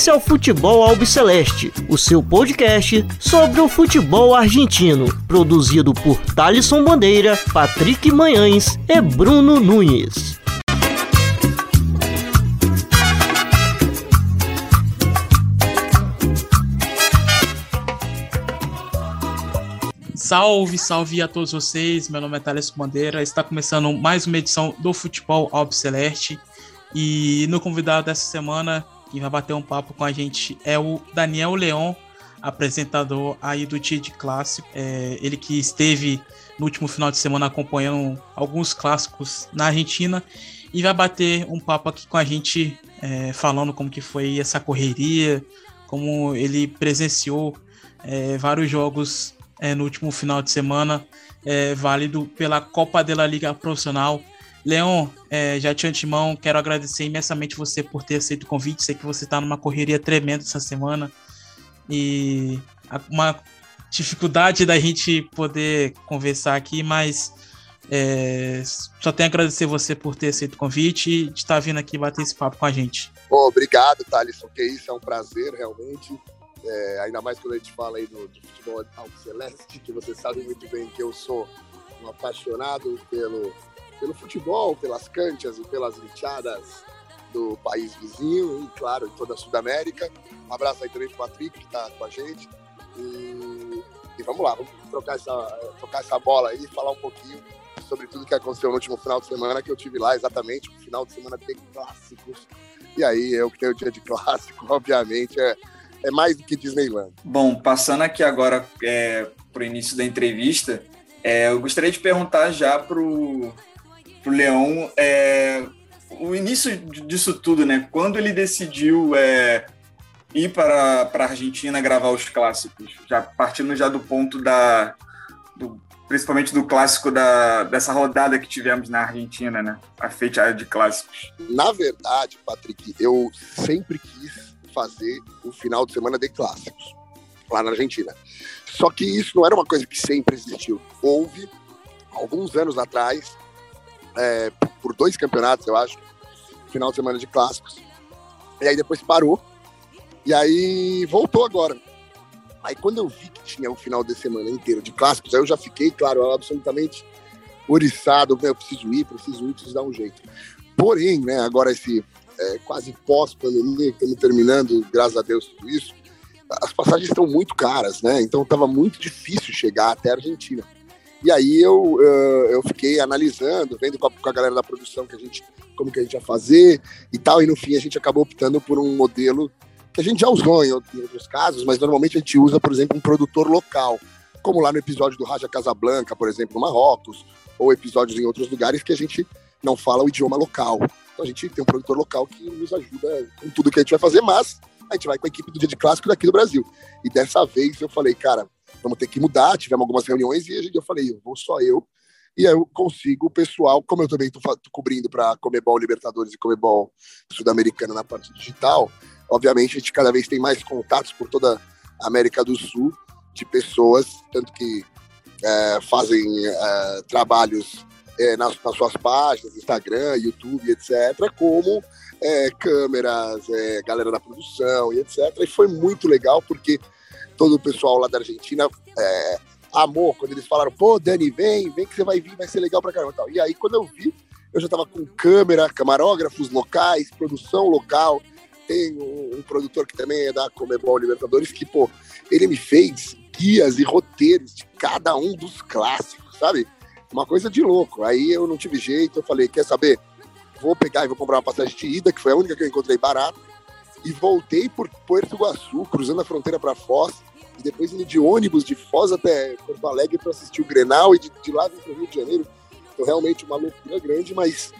Esse é o Futebol Albiceleste, o seu podcast sobre o futebol argentino, produzido por Thalisson Bandeira, Patrick Manhães e Bruno Nunes. Salve, salve a todos vocês. Meu nome é Thales Bandeira. Está começando mais uma edição do Futebol Albiceleste. E no convidado dessa semana, que vai bater um papo com a gente, é o Daniel Leon, apresentador aí do TID Clássico. É, ele que esteve no último final de semana acompanhando alguns clássicos na Argentina e vai bater um papo aqui com a gente, é, falando como que foi essa correria, como ele presenciou é, vários jogos é, no último final de semana, é, válido pela Copa da Liga Profissional. Leon, é, já de antemão, quero agradecer imensamente você por ter aceito o convite. Sei que você está numa correria tremenda essa semana e uma dificuldade da gente poder conversar aqui, mas é, só tenho a agradecer você por ter aceito o convite e de estar vindo aqui bater esse papo com a gente. Obrigado, Thalisson, que isso é um prazer realmente. É, ainda mais quando a gente fala aí do, do futebol alto celeste, que você sabe muito bem que eu sou um apaixonado pelo, pelo futebol, pelas canchas e pelas linchadas do país vizinho e, claro, em toda a Sudamérica. Um abraço aí também para o Patrick, que está com a gente. E, e, vamos lá, vamos trocar essa, trocar essa bola aí e falar um pouquinho sobre tudo que aconteceu no último final de semana, que eu tive lá exatamente, o final de semana de clássicos. E aí, eu que tenho o dia de clássico, obviamente, é, é mais do que Disneyland. Bom, passando aqui agora é, para o início da entrevista, é, eu gostaria de perguntar já para o Leão é, o início disso tudo, né? Quando ele decidiu é, ir para, para a Argentina gravar os clássicos, já partindo já do ponto da, do, principalmente do clássico da, dessa rodada que tivemos na Argentina, né? A feita de clássicos. Na verdade, Patrick, eu sempre quis fazer o final de semana de clássicos lá na Argentina. Só que isso não era uma coisa que sempre existiu. Houve, alguns anos atrás, é, por dois campeonatos, eu acho, final de semana de clássicos. E aí depois parou. E aí voltou agora. Aí quando eu vi que tinha um final de semana inteiro de clássicos, aí eu já fiquei, claro, absolutamente oriçado. Eu preciso ir, preciso ir, preciso dar um jeito. Porém, né, agora esse é, quase pós-pandemia, estamos terminando, graças a Deus, tudo isso, as passagens estão muito caras, né? Então estava muito difícil chegar até a Argentina. E aí eu, eu fiquei analisando, vendo com a, com a, galera da produção que a gente, como que a gente ia fazer e tal, e no fim a gente acabou optando por um modelo que a gente já usou em outros casos, mas normalmente a gente usa, por exemplo, um produtor local, como lá no episódio do Raja Casablanca, por exemplo, no Marrocos, ou episódios em outros lugares que a gente não fala o idioma local. Então a gente tem um produtor local que nos ajuda com tudo que a gente vai fazer, mas a gente vai com a equipe do Dia de Clássico daqui do Brasil. E dessa vez eu falei, cara, vamos ter que mudar. Tivemos algumas reuniões e eu falei, eu vou só eu. E aí eu consigo o pessoal, como eu também estou cobrindo para Comebol Libertadores e Comebol Sul-Americana na parte digital, obviamente a gente cada vez tem mais contatos por toda a América do Sul de pessoas, tanto que é, fazem é, trabalhos é, nas, nas, suas páginas, Instagram, YouTube, etc., como é, câmeras, é, galera da produção e etc. E foi muito legal porque todo o pessoal lá da Argentina é, amou quando eles falaram: pô, Dani, vem, vem que você vai vir, vai ser legal pra caramba. Tal. E aí, quando eu vi, eu já tava com câmera, camarógrafos locais, produção local. Tem um, um produtor que também é da Comebol Libertadores que, pô, ele me fez guias e roteiros de cada um dos clássicos, sabe? Uma coisa de louco. Aí eu não tive jeito, eu falei, quer saber? Vou pegar e vou comprar uma passagem de ida, que foi a única que eu encontrei barata, e voltei por Porto Iguaçu, cruzando a fronteira para Foz, e depois indo de ônibus de Foz até Porto Alegre para assistir o Grenal, e de, de lá vim para o Rio de Janeiro. Então, realmente uma loucura grande, mas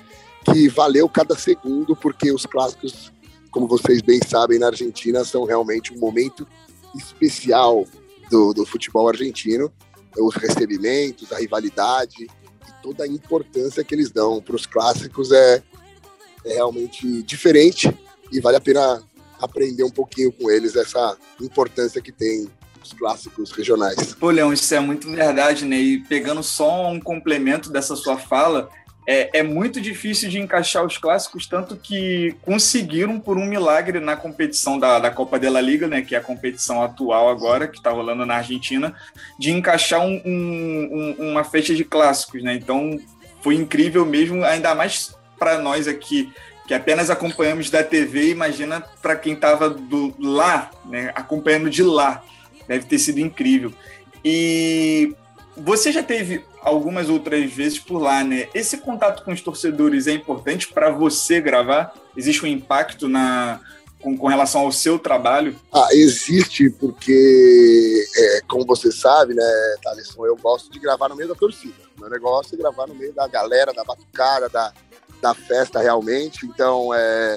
que valeu cada segundo, porque os clássicos, como vocês bem sabem, na Argentina, são realmente um momento especial do, do futebol argentino os recebimentos, a rivalidade e toda a importância que eles dão para os clássicos é, é realmente diferente e vale a pena aprender um pouquinho com eles essa importância que tem os clássicos regionais. Pô, Leão, isso é muito verdade, né? E pegando só um complemento dessa sua fala, é, é, muito difícil de encaixar os clássicos, tanto que conseguiram, por um milagre, na competição da, da Copa de la Liga, né, que é a competição atual agora, que está rolando na Argentina, de encaixar um, um, um, uma festa de clássicos. Né? Então, foi incrível mesmo, ainda mais para nós aqui, que apenas acompanhamos da TV, imagina para quem estava lá, né, acompanhando de lá. Deve ter sido incrível. E você já teve algumas outras vezes por lá, né? Esse contato com os torcedores é importante para você gravar? Existe um impacto na com, com, relação ao seu trabalho? Ah, existe, porque, é, como você sabe, né, Thaleson, eu gosto de gravar no meio da torcida. Meu negócio é gravar no meio da galera, da batucada, da, da festa realmente. Então, é,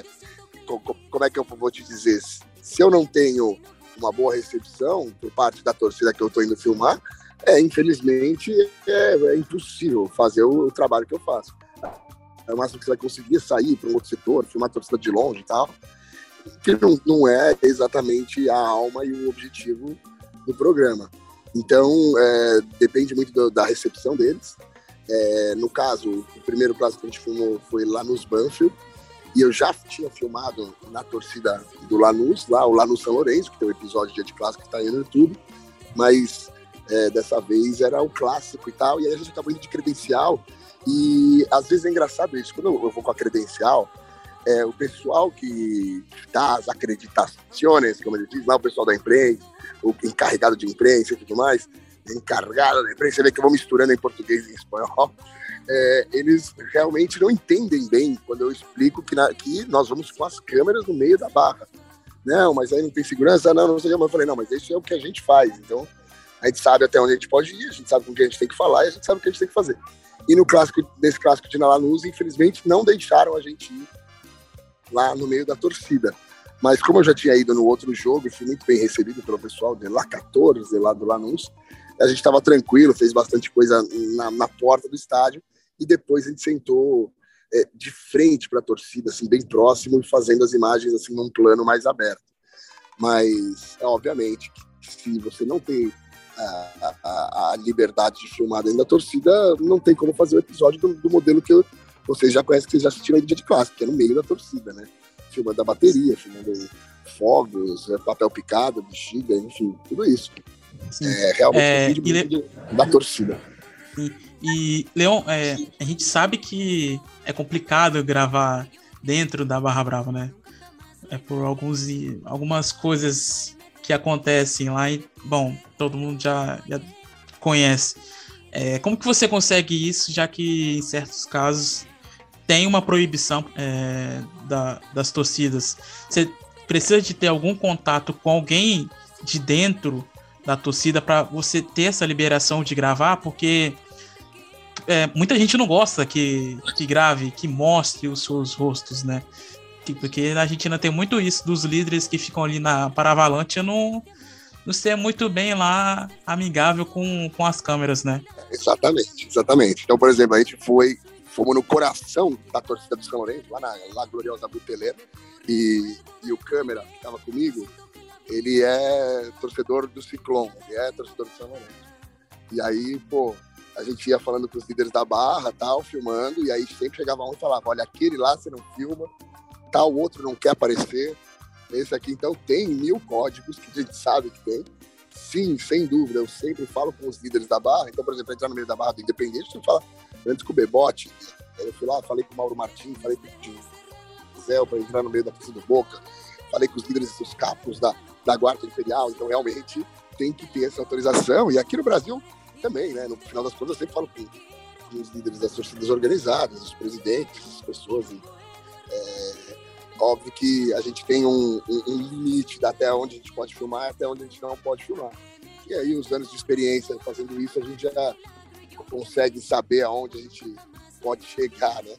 como é que eu vou te dizer? Se eu não tenho uma boa recepção por parte da torcida que eu estou indo filmar, é, infelizmente, é, é impossível fazer o, o, trabalho que eu faço. É o máximo que você vai conseguir sair para um outro setor, filmar a torcida de longe e tal, que não, não é exatamente a alma e o objetivo do programa. Então, é, depende muito do, da recepção deles. É, no caso, o primeiro clássico que a gente filmou foi lá nos Banfield, e eu já tinha filmado na torcida do Lanús, lá, o Lanús São Lourenço, que tem um episódio de Dia de Clássico que está aí no YouTube, mas é, dessa vez era o clássico e tal, e aí a gente acabou indo de credencial, e às vezes é engraçado isso, quando eu vou com a credencial, é, o pessoal que dá as acreditações, como ele diz, lá o pessoal da imprensa, o encarregado de imprensa e tudo mais, encarregado da imprensa, você vê que eu vou misturando em português e em espanhol, é, eles realmente não entendem bem quando eu explico que, na, que nós vamos com as câmeras no meio da barra. Não, mas aí não tem segurança? Não, não sei o que. Eu falei, não, mas isso é o que a gente faz. Então, a gente sabe até onde a gente pode ir, a gente sabe com quem a gente tem que falar e a gente sabe o que a gente tem que fazer. E no clássico, nesse clássico de Nalanus, infelizmente, não deixaram a gente ir lá no meio da torcida. Mas como eu já tinha ido no outro jogo fui muito bem recebido pelo pessoal de lá 14, lá do Lanús, a gente estava tranquilo, fez bastante coisa na, na, porta do estádio e depois a gente sentou é, de frente para a torcida, assim, bem próximo e fazendo as imagens assim num plano mais aberto. Mas, é, obviamente, se você não tem a, a, a, liberdade de filmar dentro da torcida, não tem como fazer o episódio do, do modelo que eu, vocês já conhecem, que vocês já assistiram aí do dia de clássico, que é no meio da torcida, né? Filmando a bateria, filmando fogos, é, papel picado, bexiga, enfim, tudo isso. Sim. É realmente é, um vídeo Le... da torcida. E, e Leon, é, a gente sabe que é complicado gravar dentro da Barra Brava, né? É por alguns, algumas coisas que acontecem lá e, bom, todo mundo já, já conhece. É, como que você consegue isso, já que em certos casos tem uma proibição é, da, das torcidas? Você precisa de ter algum contato com alguém de dentro da torcida para você ter essa liberação de gravar, porque é, muita gente não gosta que, que grave, que mostre os seus rostos, né? Porque na Argentina tem muito isso dos líderes que ficam ali na Paravalante não, não ser muito bem lá amigável com, com as câmeras, né? Exatamente, exatamente. Então, por exemplo, a gente foi, fomos no coração da torcida do São Lourenço, lá na lá Gloriosa Buteleira, e, e o câmera que estava comigo, ele é torcedor do Ciclone, ele é torcedor do São Lourenço. E aí, pô, a gente ia falando com os líderes da barra, tal, filmando, e aí sempre chegava um e falava, olha, aquele lá você não filma, tal, outro não quer aparecer. Esse aqui, então, tem mil códigos que a gente sabe que tem. Sim, sem dúvida, eu sempre falo com os líderes da barra. Então, por exemplo, entrar no meio da barra do Independente, eu falo antes com o Bebote, eu fui lá, falei com o Mauro Martins, falei com o Zé para entrar no meio da torcida do Boca, falei com os líderes dos capos da, da Guarda Imperial, então realmente tem que ter essa autorização. E aqui no Brasil também, né? No final das contas, eu sempre falo com, com os líderes das torcidas organizadas, os presidentes, as pessoas. E, é, Óbvio que a gente tem um, um, um limite até onde a gente pode filmar e até onde a gente não pode filmar. E aí, os anos de experiência fazendo isso, a gente já consegue saber aonde a gente pode chegar, né?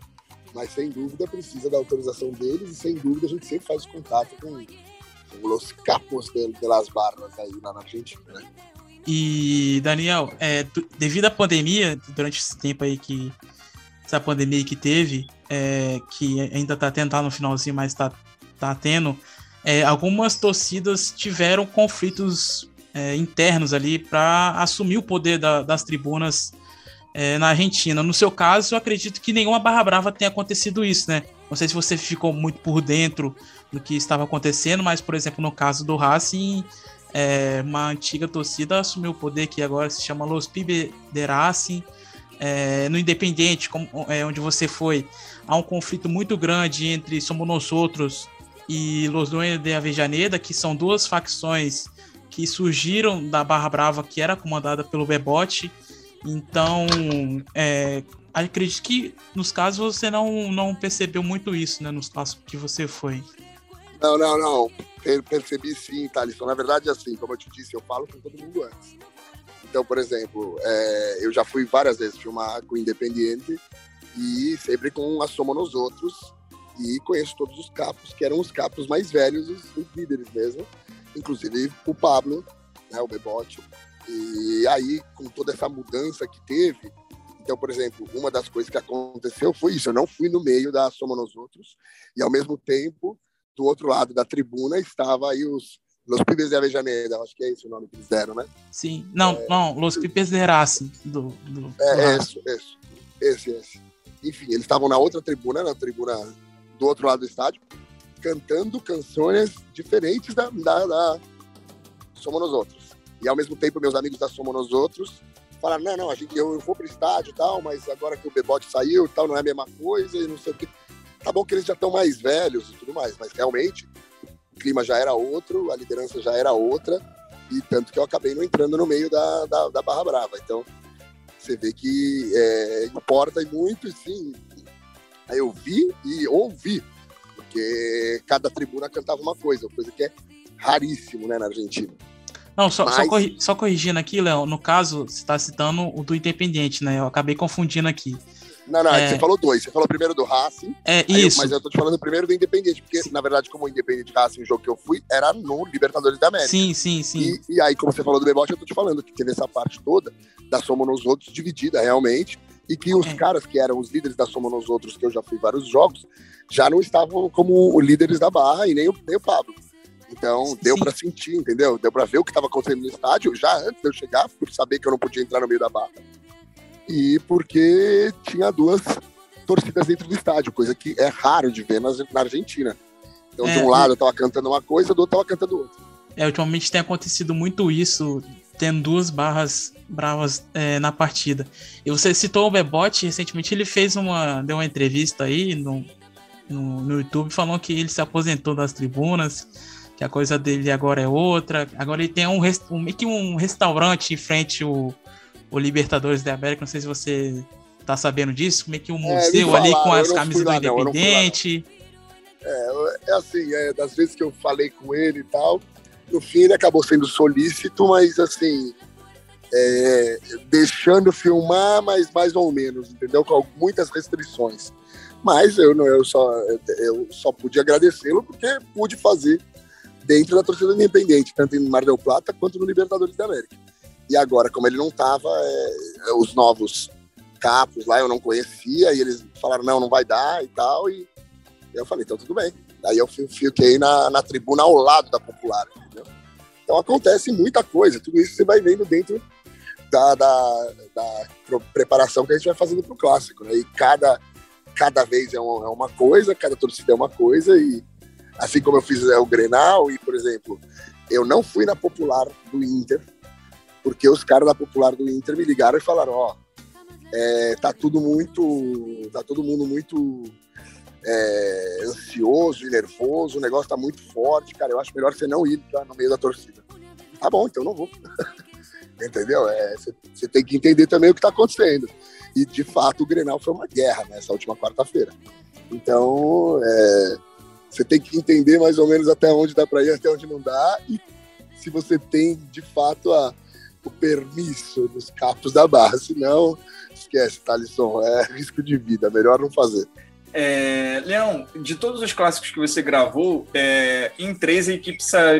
Mas sem dúvida precisa da autorização deles e sem dúvida a gente sempre faz contato com, com os capos de, de las barras aí lá na Argentina, né? E, Daniel, é, devido à pandemia, durante esse tempo aí que essa pandemia que teve, é, que ainda está tentando no finalzinho, mas está tá tendo, é, algumas torcidas tiveram conflitos é, internos ali para assumir o poder da, das tribunas é, na Argentina. No seu caso, eu acredito que nenhuma Barra Brava tenha acontecido isso, né? Não sei se você ficou muito por dentro do que estava acontecendo, mas, por exemplo, no caso do Racing, é, uma antiga torcida assumiu o poder que agora se chama Los Pibes de Racing. É, no Independente, como, é, onde você foi, há um conflito muito grande entre Somos Nós Outros e Los Dueños de Avejaneda, que são duas facções que surgiram da Barra Brava, que era comandada pelo Bebote. Então, é, acredito que nos casos você não, não percebeu muito isso, né? Nos casos que você foi. Não, não, não. Eu percebi sim, Thalisson. Na verdade, assim, como eu te disse, eu falo com todo mundo antes. Então, por exemplo, é, eu já fui várias vezes filmar com Independiente e sempre com a Soma nos Outros. E conheço todos os capos, que eram os capos mais velhos, os, os líderes mesmo inclusive o Pablo, né, o Bebote. E aí, com toda essa mudança que teve, então, por exemplo, uma das coisas que aconteceu foi isso. Eu não fui no meio da Soma nos Outros, e ao mesmo tempo, do outro lado da tribuna, estava aí os Los Pibes de Avejaneda, acho que é esse o nome que eles deram, né? Sim, não, é... não, Los Pibes de Racing. Do, do, é, esse, esse, esse, esse. Enfim, eles estavam na outra tribuna, na tribuna do outro lado do estádio, cantando canções diferentes da, da, da Somos Nós Outros. E ao mesmo tempo, meus amigos da Somos Nós Outros falaram: não, não, a gente, eu, eu vou pro estádio e tal, mas agora que o Bebote saiu e tal, não é a mesma coisa e não sei o que. Tá bom que eles já estão mais velhos e tudo mais, mas realmente o clima já era outro, a liderança já era outra, e tanto que eu acabei não entrando no meio da, da, da Barra Brava. Então, você vê que é, importa muito, sim. Aí eu vi e ouvi porque cada tribuna cantava uma coisa, coisa que é raríssimo né, na Argentina. Não, só, Mas... só, corri só, corrigindo aqui, Léo, no caso, você está citando o do Independiente, né? Eu acabei confundindo aqui. Não, não, é... você falou dois. Você falou primeiro do Racing. É, isso. Eu, mas eu tô te falando primeiro do Independente, porque, sim. na verdade, como o Independente Racing, o jogo que eu fui, era no Libertadores da América. Sim, sim, sim. E, e aí, como você falou do Bebote, eu tô te falando que teve essa parte toda da Soma nos Outros dividida, realmente, e que os é. caras que eram os líderes da Soma nos Outros, que eu já fui vários jogos, já não estavam como líderes da Barra e nem o, nem o Pablo. Então, deu para sentir, entendeu? Deu para ver o que estava acontecendo no estádio já antes de eu chegar, por saber que eu não podia entrar no meio da barra. E porque tinha duas torcidas dentro do estádio, coisa que é raro de ver na, na Argentina. Então, é, de um lado eu tava cantando uma coisa, do outro tava cantando outra. É, ultimamente tem acontecido muito isso, tendo duas barras bravas é, na partida. E você citou o Bebote, recentemente ele fez uma, deu uma entrevista aí no, no, no YouTube falando que ele se aposentou das tribunas, que a coisa dele agora é outra. Agora ele tem um, um meio que um restaurante em frente ao, ao Libertadores da América, não sei se você tá sabendo disso, meio que um é, museu é, ali com as camisas do Independente. É, é assim, é, das vezes que eu falei com ele e tal, no fim ele acabou sendo solícito, mas assim, é, deixando filmar, mas mais ou menos, entendeu? Com muitas restrições. Mas eu, não, eu, só, eu só pude agradecê-lo porque pude fazer dentro da torcida independente, tanto em Mar del Plata quanto no Libertadores da América. E agora, como ele não estava, é, os novos capos lá eu não conhecia, e eles falaram, não, não vai dar e tal, e eu falei, então tudo bem. Aí eu fiquei na, na tribuna ao lado da Popular, entendeu? Então acontece muita coisa, tudo isso você vai vendo dentro da, da, da preparação que a gente vai fazendo para o clássico, né? E cada cada vez é, é uma coisa, cada torcida é uma coisa, e assim como eu fiz é, o Grenal, e por exemplo, eu não fui na popular do Inter, porque os caras da popular do Inter me ligaram e falaram: Ó, é, tá tudo muito. tá todo mundo muito é, ansioso e nervoso, o negócio tá muito forte, cara. Eu acho melhor você não ir tá, no meio da torcida. Tá bom, então não vou. Entendeu? Você é, tem que entender também o que tá acontecendo. E, de fato, o Grenal foi uma guerra nessa última quarta-feira. Então, é, você tem que entender mais ou menos até onde dá para ir, até onde não dá. E se você tem, de fato, a, o permisso dos capos da barra. Senão, esquece, Thalisson. É risco de vida. Melhor não fazer. É, Leão, de todos os clássicos que você gravou, é, em três a equipe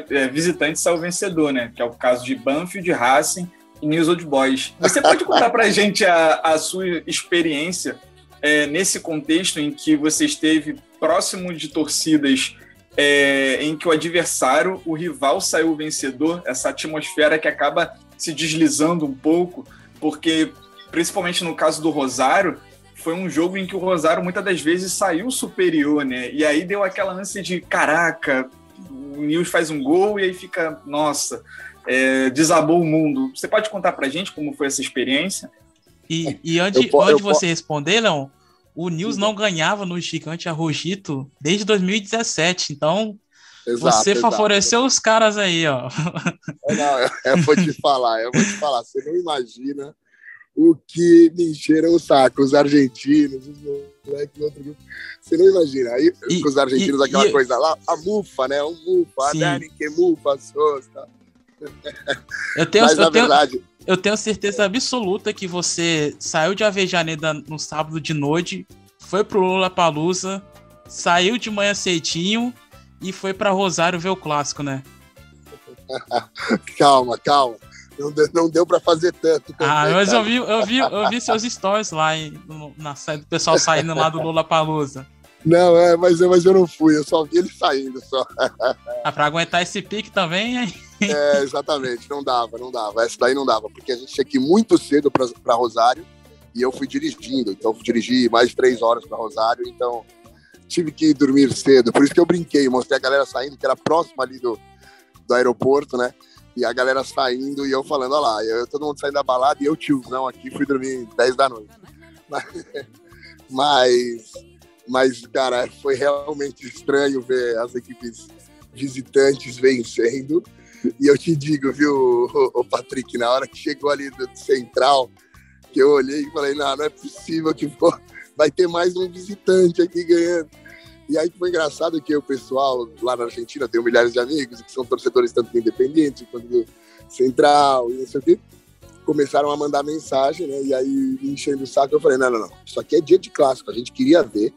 é, visitante saiu vencedor, né? Que é o caso de Banfield, Racing e News Old Boys. Você pode contar para a gente a, sua experiência é, nesse contexto em que você esteve próximo de torcidas é, em que o adversário, o rival, saiu vencedor, essa atmosfera que acaba se deslizando um pouco, porque principalmente no caso do Rosário, foi um jogo em que o Rosário muitas das vezes saiu superior, né? E aí deu aquela ânsia de caraca, o Nils faz um gol e aí fica, nossa, é, desabou o mundo. Você pode contar pra gente como foi essa experiência? E, e antes, eu, antes de você responder, Leon, o Nils não ganhava no Gigante Arrojito desde 2017, então Exato, você favoreceu exato. os caras aí, ó. Não, eu, eu, vou te falar, eu vou te falar, você não imagina o que me encheram o saco, os argentinos, os moleques do outro grupo. Você não imagina. Aí, e, os argentinos, e, aquela e, coisa lá, a mufa, né? O mufa, sim. a Dani que mufa, sosta. Eu tenho, Mas, eu, tenho, verdade... eu tenho certeza absoluta que você saiu de Avejaneda no sábado de noite, foi pro Lula Palusa, saiu de manhã cedinho e foi para Rosário ver o clássico, né? calma, calma. Não deu, não deu para fazer tanto. Também, ah, mas eu vi, eu, vi, eu vi seus stories lá em, na série do pessoal saindo lá do Lula Palusa. Não, é, mas, mas eu não fui, eu só vi ele saindo só. Ah, pra aguentar esse pique também, hein? É, exatamente, não dava, não dava. Essa daí não dava, porque a gente tinha que ir muito cedo para Rosário e eu fui dirigindo, então fui dirigir mais de três horas para Rosário, então tive que dormir cedo. Por isso que eu brinquei, mostrei a galera saindo, que era próximo ali do, do aeroporto, né? E a galera saindo e eu falando, olha lá, eu, todo mundo saindo da balada e eu, tiozão, aqui, fui dormir 10 da noite. Mas, mas, cara, foi realmente estranho ver as equipes visitantes vencendo. E eu te digo, viu, o, Patrick, na hora que chegou ali do Central, que eu olhei e falei, não, não é possível que for, vai ter mais um visitante aqui ganhando. E aí foi engraçado que o pessoal lá na Argentina, tem milhares de amigos que são torcedores tanto do Independente quanto do Central e não sei o quê, começaram a mandar mensagem, né? E aí, enchendo o saco, eu falei, não, não, não, isso aqui é dia de clássico, a gente queria ver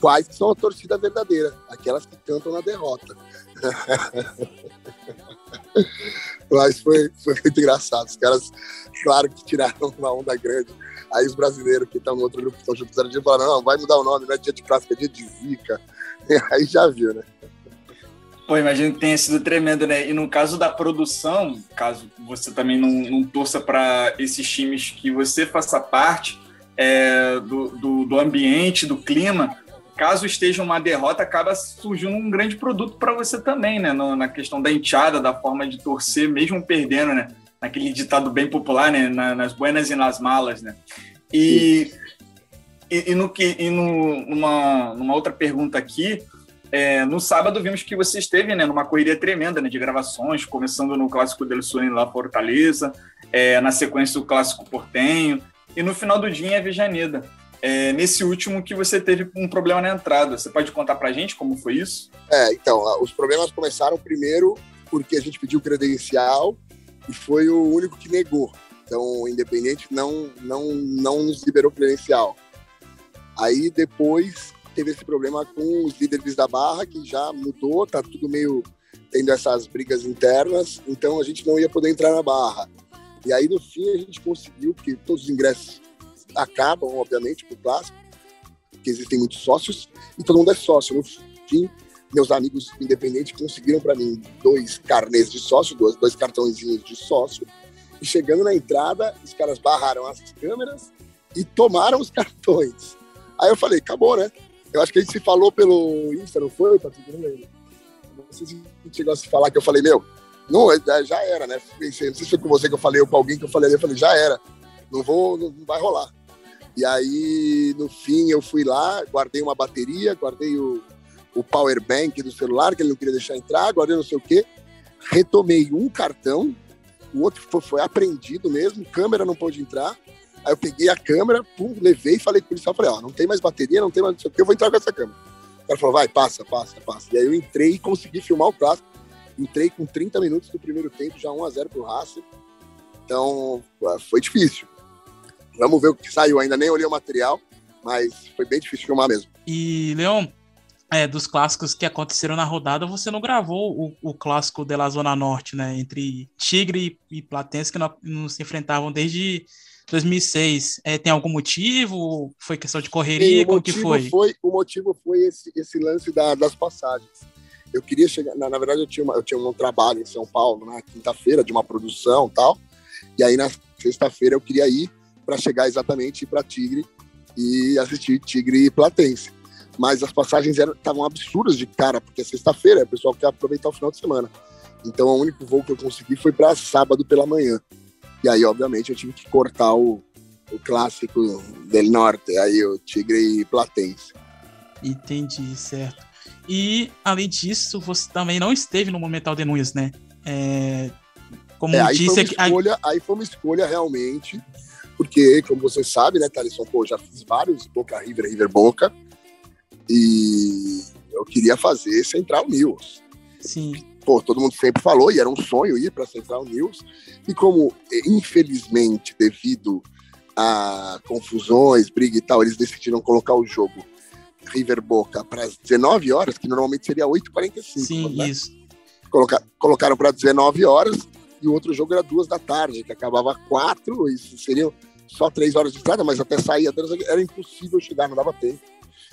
quais são a torcida verdadeira, aquelas que cantam na derrota. Mas foi, foi muito engraçado, os caras, claro que tiraram uma onda grande, Aí os brasileiros que estão no outro grupo estão juntos no dia falaram, não, vai mudar o nome, não é dia de clássico, é dia de zica. Aí já viu, né? Pô, imagino que tenha sido tremendo, né? E no caso da produção, caso você também não, não torça para esses times que você faça parte é, do, do, do, ambiente, do clima, caso esteja uma derrota, acaba surgindo um grande produto para você também, né? Na questão da enteada, da forma de torcer, mesmo perdendo, né? Naquele ditado bem popular, né? Na, nas buenas e nas malas, né? E, e, e, no que, e no, numa, numa outra pergunta aqui, é, no sábado vimos que você esteve né, numa correria tremenda né, de gravações, começando no Clássico del Sul La Fortaleza, é, na sequência o Clássico Portenho, e no final do dia em Avejaneda. É, nesse último que você teve um problema na entrada. Você pode contar pra gente como foi isso? É, então, os problemas começaram primeiro porque a gente pediu credencial e foi o único que negou. Então, o Independente não, não, não nos liberou credencial. Aí depois teve esse problema com os líderes da Barra, que já mudou, tá tudo meio tendo essas brigas internas, então a gente não ia poder entrar na Barra. E aí no fim a gente conseguiu, porque todos os ingressos acabam, obviamente, pro clássico, porque existem muitos sócios, e todo mundo é sócio. No fim, meus amigos independentes conseguiram para mim dois carnês de sócio, dois, dois cartãozinhos de sócio. E chegando na entrada, os caras barraram as câmeras e tomaram os cartões. Aí eu falei, acabou, né? Eu acho que a gente se falou pelo Insta, não foi, Patrick? Não lembro. Não sei se chegou a se falar que eu falei, meu, não, é, já era, né? Não sei se foi com você que eu falei ou com alguém que eu falei, eu falei, já era. Não vou, não vai rolar. E aí, no fim, eu fui lá, guardei uma bateria, guardei o, o power bank do celular, que ele não queria deixar entrar, agora eu não sei o quê. Retomei um cartão, o outro foi, foi apreendido mesmo, câmera não pôde entrar. Aí eu peguei a câmera, pum, levei e falei com o policial, falei, ó, não tem mais bateria, não tem mais não sei o quê, eu vou entrar com essa câmera. O cara falou, vai, passa, passa, passa. E aí eu entrei e consegui filmar o clássico. Entrei com 30 minutos do primeiro tempo, já 1 a 0 pro Racing. Então, foi difícil. Vamos ver o que saiu, ainda nem olhei o material, mas foi bem difícil filmar mesmo. E, Leon, é, dos clássicos que aconteceram na rodada, você não gravou o, o clássico de la Zona Norte, né? Entre Tigre e Platense, que não, não se enfrentavam desde 2006. É, tem algum motivo? Foi questão de correria? Sim, como que foi? foi? O motivo foi esse, esse lance da, das passagens. Eu queria chegar... Na, na verdade, eu tinha, uma, eu tinha um trabalho em São Paulo, na quinta-feira, de uma produção e tal. E aí, na sexta-feira, eu queria ir para chegar exatamente para Tigre e assistir Tigre e Platense. Mas as passagens estavam absurdas de cara, porque é sexta-feira, o pessoal quer aproveitar o final de semana. Então, o único voo que eu consegui foi para sábado pela manhã. E aí, obviamente, eu tive que cortar o, o clássico del Norte, aí o Tigre e Platense. Entendi, certo. E, além disso, você também não esteve no Monumental de Nunes, né? É, como é, aí disse... Foi escolha, aí foi uma escolha realmente, porque, como você sabe, né, Thalisson, pô, já fiz vários Boca River, River Boca, e eu queria fazer Central News. Sim. Pô, todo mundo sempre falou, e era um sonho ir para Central News, e como, infelizmente, devido a confusões, briga e tal, eles decidiram colocar o jogo River Boca para as 19 horas, que normalmente seria 8h45. Sim, né? isso. Colocar, colocaram para 19 horas e o outro jogo era duas da tarde, que acabava quatro, e seriam só três horas de estrada, mas até sair era impossível chegar, não dava tempo.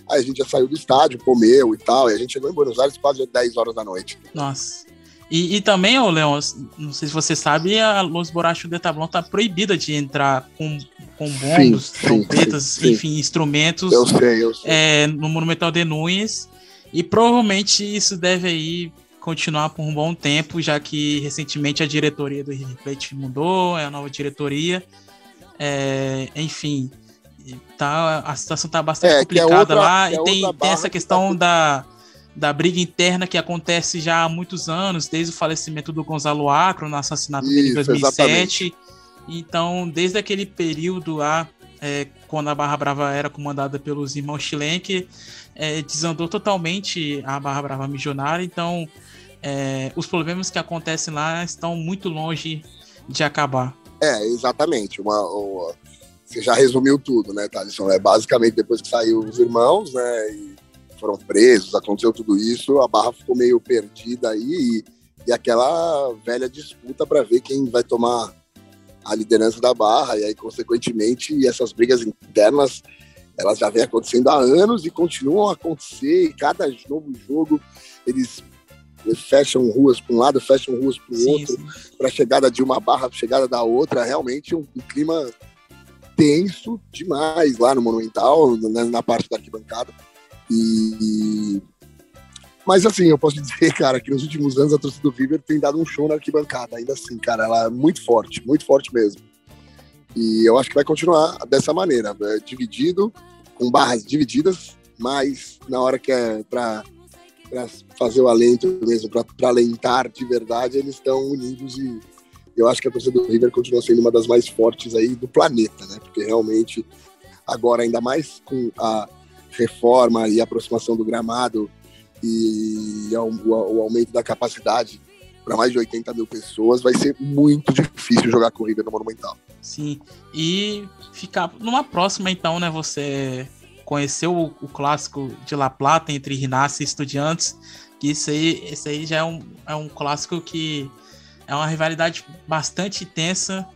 Aí a gente já saiu do estádio, comeu e tal, e a gente chegou em Buenos Aires quase 10 horas da noite. Nossa. E, e também, ô Leon, não sei se você sabe, a Los Borrachos de Tablão tá proibida de entrar com, com bombos, sim, trompetas, sim, sim, enfim, instrumentos eu sei, eu sei. É, no Monumental de Nunes. E provavelmente isso deve aí continuar por um bom tempo, já que recentemente a diretoria do River Plate mudou, é a nova diretoria. É, enfim, tá, a situação está bastante é, é complicada é outra, lá e tem, tem essa questão que tá... da da briga interna que acontece já há muitos anos, desde o falecimento do Gonzalo Acro, no assassinato Isso, dele em 2007. Exatamente. Então, desde aquele período lá, é, quando a Barra Brava era comandada pelos irmãos Chilenque, é, desandou totalmente a Barra Brava Missionária. Então, é, os problemas que acontecem lá estão muito longe de acabar. É, exatamente. Uma, uma... Você já resumiu tudo, né, Thalisson? É basicamente depois que saiu os irmãos, né? E foram presos, aconteceu tudo isso, a barra ficou meio perdida aí e, e aquela velha disputa para ver quem vai tomar a liderança da barra, e aí, consequentemente, essas brigas internas elas já vêm acontecendo há anos e continuam a acontecer, e cada novo jogo eles fecham ruas para um lado, fecham ruas para o outro, para a chegada de uma barra, chegada da outra, realmente um, um clima tenso demais lá no Monumental, na, na parte da arquibancada. E. Mas assim, eu posso dizer, cara, que nos últimos anos a torcida do River tem dado um show na arquibancada, ainda assim, cara, ela é muito forte, muito forte mesmo. E eu acho que vai continuar dessa maneira, é dividido, com barras divididas, mas na hora que é para fazer o alento mesmo, para alentar de verdade, eles estão unidos e eu acho que a torcida do River continua sendo uma das mais fortes aí do planeta, né? Porque realmente agora ainda mais com a reforma e aproximação do gramado e o, o aumento da capacidade para mais de 80 mil pessoas, vai ser muito difícil jogar corrida no Monumental. Sim, e ficar numa próxima então, né? Você conheceu o, o clássico de La Plata entre Rinácia e Estudiantes, que isso aí, esse aí já é um, é um clássico que é uma rivalidade bastante tensa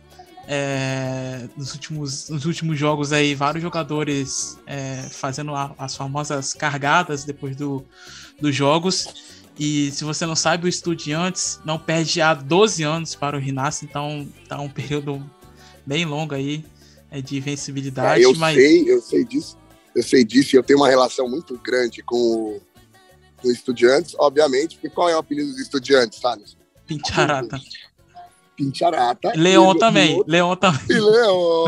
é, nos, últimos, nos últimos jogos aí, vários jogadores é, fazendo a, as famosas cargadas depois do, dos jogos. E se você não sabe, o Estudiantes não perde há 12 anos para o Rinas, então tá um período bem longo aí é, de invencibilidade. É, eu mas... sei, eu sei disso. Eu sei disso e eu tenho uma relação muito grande com o, com o Estudiantes, obviamente, porque qual é o apelido dos Estudiantes, Thales? Pincharata. Pincharata. Leon também. Outro... Leon também. E Leon.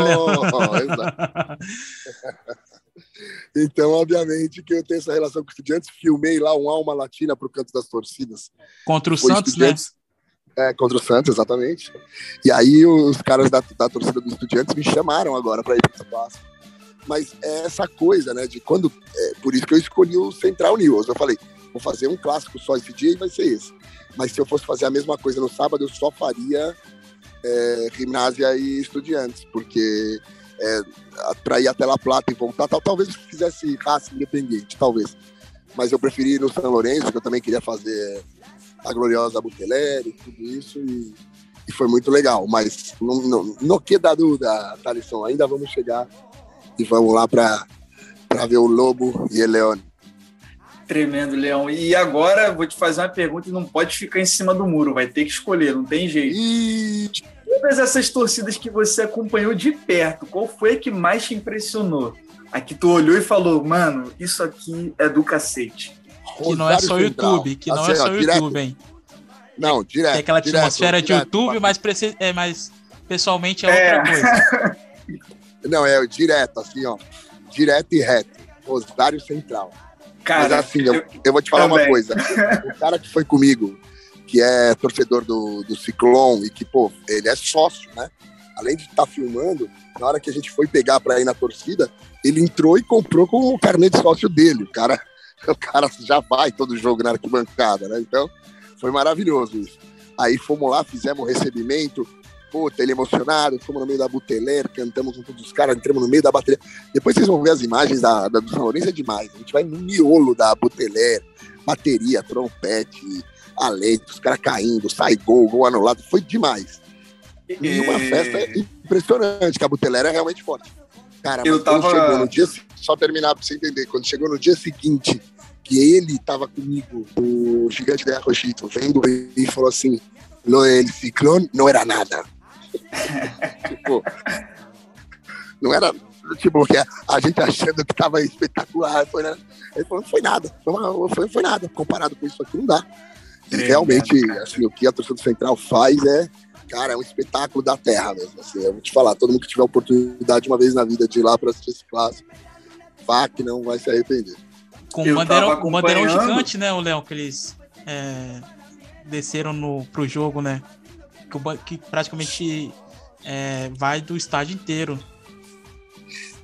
então, obviamente, que eu tenho essa relação com estudiantes. Filmei lá um Alma Latina para o canto das torcidas. Contra o Santos, né? É, contra o Santos, exatamente. E aí os caras da, da torcida dos estudiantes me chamaram agora para ir para o espaço. Mas é essa coisa, né? De quando. É, por isso que eu escolhi o Central News. Eu falei, vou fazer um clássico só esse dia e vai ser esse. Mas se eu fosse fazer a mesma coisa no sábado, eu só faria é, Gimnasia e Estudiantes, porque é, para ir até La Plata e voltar, tal, talvez eu fizesse raça independente, talvez. Mas eu preferi ir no São Lourenço, que eu também queria fazer a gloriosa Buteleri, tudo isso, e, e, foi muito legal. Mas no, no, no que da dúvida, Thalisson, ainda vamos chegar e vamos lá para ver o Lobo e o Leone. Tremendo, Leão. E agora vou te fazer uma pergunta e não pode ficar em cima do muro, vai ter que escolher, não tem jeito. todas essas torcidas que você acompanhou de perto, qual foi a que mais te impressionou? A que tu olhou e falou, mano, isso aqui é do cacete. Que não é só o YouTube, que não assim, é só o YouTube, hein? Não, direto. É aquela direto, atmosfera de direto, YouTube, mas, é, mas pessoalmente é, outra coisa. não, é direto, assim, ó. Direto e reto. Rosário Central. Cara, mas assim, eu, eu vou te falar também. uma coisa. O cara que foi comigo, que é torcedor do, do Ciclone e que, pô, ele é sócio, né? Além de estar tá filmando, na hora que a gente foi pegar para ir na torcida, ele entrou e comprou com o carnet de sócio dele. O cara, o cara já vai todo jogo na arquibancada, né? Então, foi maravilhoso isso. Aí fomos lá, fizemos o recebimento, puta, ele emocionado, fomos no meio da buteleira, cantamos com todos os caras, entramos no meio da bateria. Depois vocês vão ver as imagens da, da do São Lourenço, é demais. A gente vai no miolo da buteleira, bateria, trompete, alento, os caras caindo, sai gol, gol anulado, foi demais. E uma festa impressionante, que a buteleira é realmente forte. Cara, eu tava... chegou no dia, só terminar pra você entender, quando chegou no dia seguinte, que ele tava comigo, o gigante da Rochito, vendo e falou assim, lo del ciclone não era nada. Tipo, não era, tipo, que a gente achando que tava espetacular, foi, né? Ele falou, não foi nada, foi, uma, foi, foi nada, comparado com isso aqui não dá. E realmente, assim, o que a torcida central faz é, cara, é um espetáculo da terra mesmo. Assim, eu vou te falar, todo mundo que tiver oportunidade uma vez na vida de ir lá para assistir esse clássico, vá que não vai se arrepender. Com o bandeirão, bandeirão gigante, né, o Léo, que eles é, desceram no, pro jogo, né? Que, que praticamente é, vai do estádio inteiro.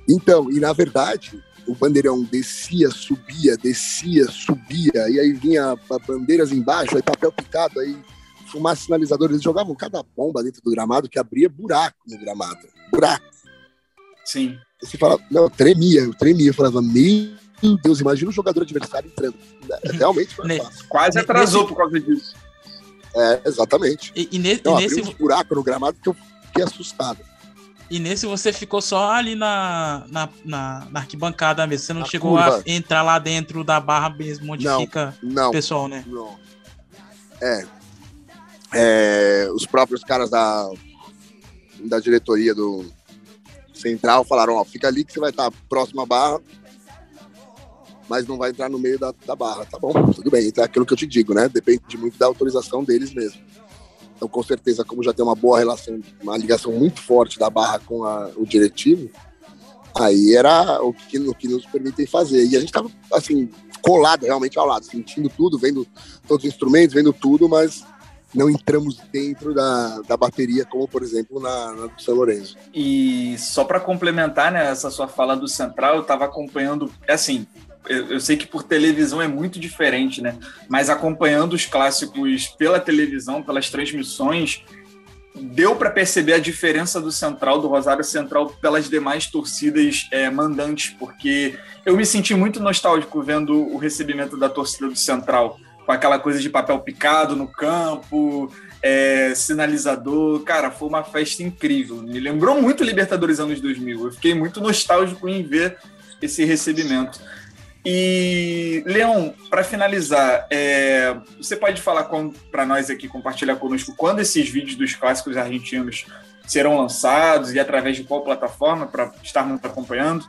Então, e na verdade, o bandeirão descia, subia, descia, subia, e aí vinha bandeiras embaixo, aí papel picado, aí fumaça sinalizador. Eles jogavam cada bomba dentro do gramado que abria buraco no gramado. Buraco. Sim. Você fala, não, eu tremia, eu tremia. Eu falava, meu Deus, imagina o jogador adversário entrando. Realmente foi fácil. Quase atrasou por causa disso. É, exatamente. E, e, ne então, e nesse. Buraco no gramado que eu fiquei assustado. E nesse você ficou só ali na, na, na, na arquibancada mesmo. Você não na chegou curva. a entrar lá dentro da barra mesmo, onde não, fica não, o pessoal, né? Não. É. é. Os próprios caras da, da diretoria do Central falaram: ó, fica ali que você vai estar próximo à barra, mas não vai entrar no meio da, da barra. Tá bom, tudo bem. Então é aquilo que eu te digo, né? Depende muito da autorização deles mesmo. Então, com certeza, como já tem uma boa relação, uma ligação muito forte da Barra com a, o diretivo, aí era o que, o que nos permitem fazer. E a gente estava, assim, colado realmente ao lado, sentindo tudo, vendo todos os instrumentos, vendo tudo, mas não entramos dentro da, da bateria, como por exemplo na, na do São Lourenço. E só para complementar né, essa sua fala do Central, eu estava acompanhando, assim, eu, eu, sei que por televisão é muito diferente, né? Mas acompanhando os clássicos pela televisão, pelas transmissões, deu para perceber a diferença do Central, do Rosário Central, pelas demais torcidas é, mandantes, porque eu me senti muito nostálgico vendo o recebimento da torcida do Central, com aquela coisa de papel picado no campo, é, sinalizador. Cara, foi uma festa incrível. Me lembrou muito Libertadores anos 2000. Eu fiquei muito nostálgico em ver esse recebimento. E, Leão, para finalizar, é, você pode falar para nós aqui, compartilhar conosco, quando esses vídeos dos clássicos argentinos serão lançados e através de qual plataforma para estarmos acompanhando?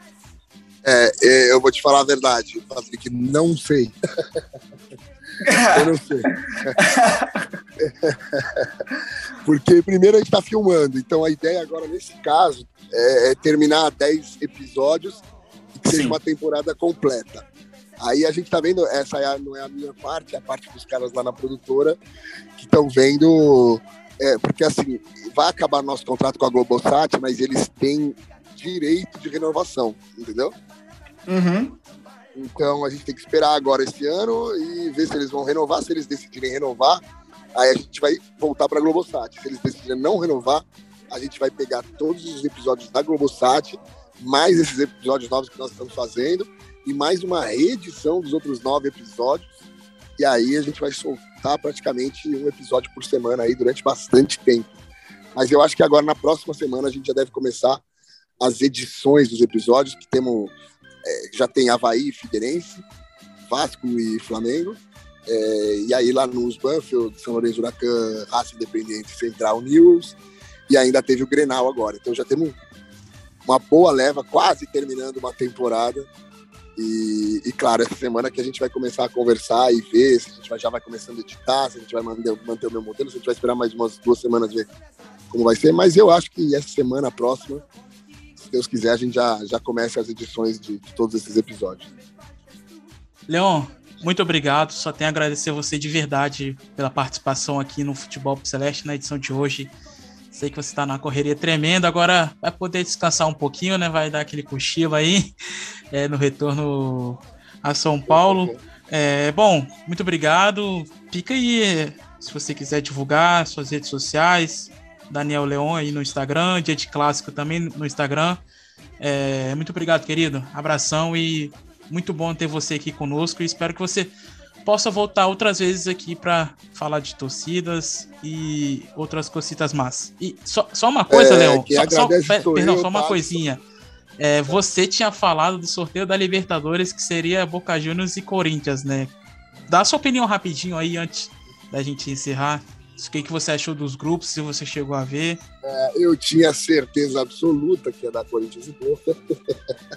É, é, eu vou te falar a verdade, Patrick, não sei. eu não sei. Porque primeiro a gente está filmando, então a ideia agora, nesse caso, é, é terminar 10 episódios que seja uma temporada completa. Aí a gente tá vendo, essa é não é a minha parte, é a parte dos caras lá na produtora que estão vendo. É, porque assim, vai acabar nosso contrato com a Globosat, mas eles têm direito de renovação, entendeu? Uhum. Então a gente tem que esperar agora esse ano e ver se eles vão renovar. Se eles decidirem renovar, aí a gente vai voltar para a Globosat. Se eles decidirem não renovar, a gente vai pegar todos os episódios da Globosat mais esses episódios novos que nós estamos fazendo e mais uma reedição dos outros nove episódios. E aí a gente vai soltar praticamente um episódio por semana aí durante bastante tempo. Mas eu acho que agora na próxima semana a gente já deve começar as edições dos episódios que temos é, já tem Havaí, Figueirense, Vasco e Flamengo. É, e aí lá nos Banfield, São Lourenço Huracan, Raça Independente, Central News, e ainda teve o Grenal agora. Então já temos uma boa leva, quase terminando uma temporada. E, e, claro, essa semana que a gente vai começar a conversar e ver se a gente vai, já vai começando a editar, se a gente vai manter, manter o meu modelo, se a gente vai esperar mais umas duas semanas ver como vai ser. Mas eu acho que essa semana próxima, se Deus quiser, a gente já, já começa as edições de, de todos esses episódios. Leon, muito obrigado. Só tenho a agradecer a você de verdade pela participação aqui no Futebol Celeste na edição de hoje. Sei que você está na correria tremenda, agora vai poder descansar um pouquinho, né? Vai dar aquele cochilo aí é, no retorno a São Paulo. É, bom, muito obrigado. Fica aí se você quiser divulgar suas redes sociais. Daniel Leon aí no Instagram, Dia de Clássico também no Instagram. É, muito obrigado, querido. Abração e muito bom ter você aqui conosco. E espero que você possa voltar outras vezes aqui para falar de torcidas e outras cositas más. E só, só uma coisa, é, Léo. Só, só, perdão, só uma coisinha. É, você tinha falado do sorteio da Libertadores que seria Boca Juniors e Corinthians, né? Dá sua opinião rapidinho aí antes da gente encerrar. O que, que você achou dos grupos, se você chegou a ver? É, eu tinha certeza absoluta que ia dar Corinthians e Boca.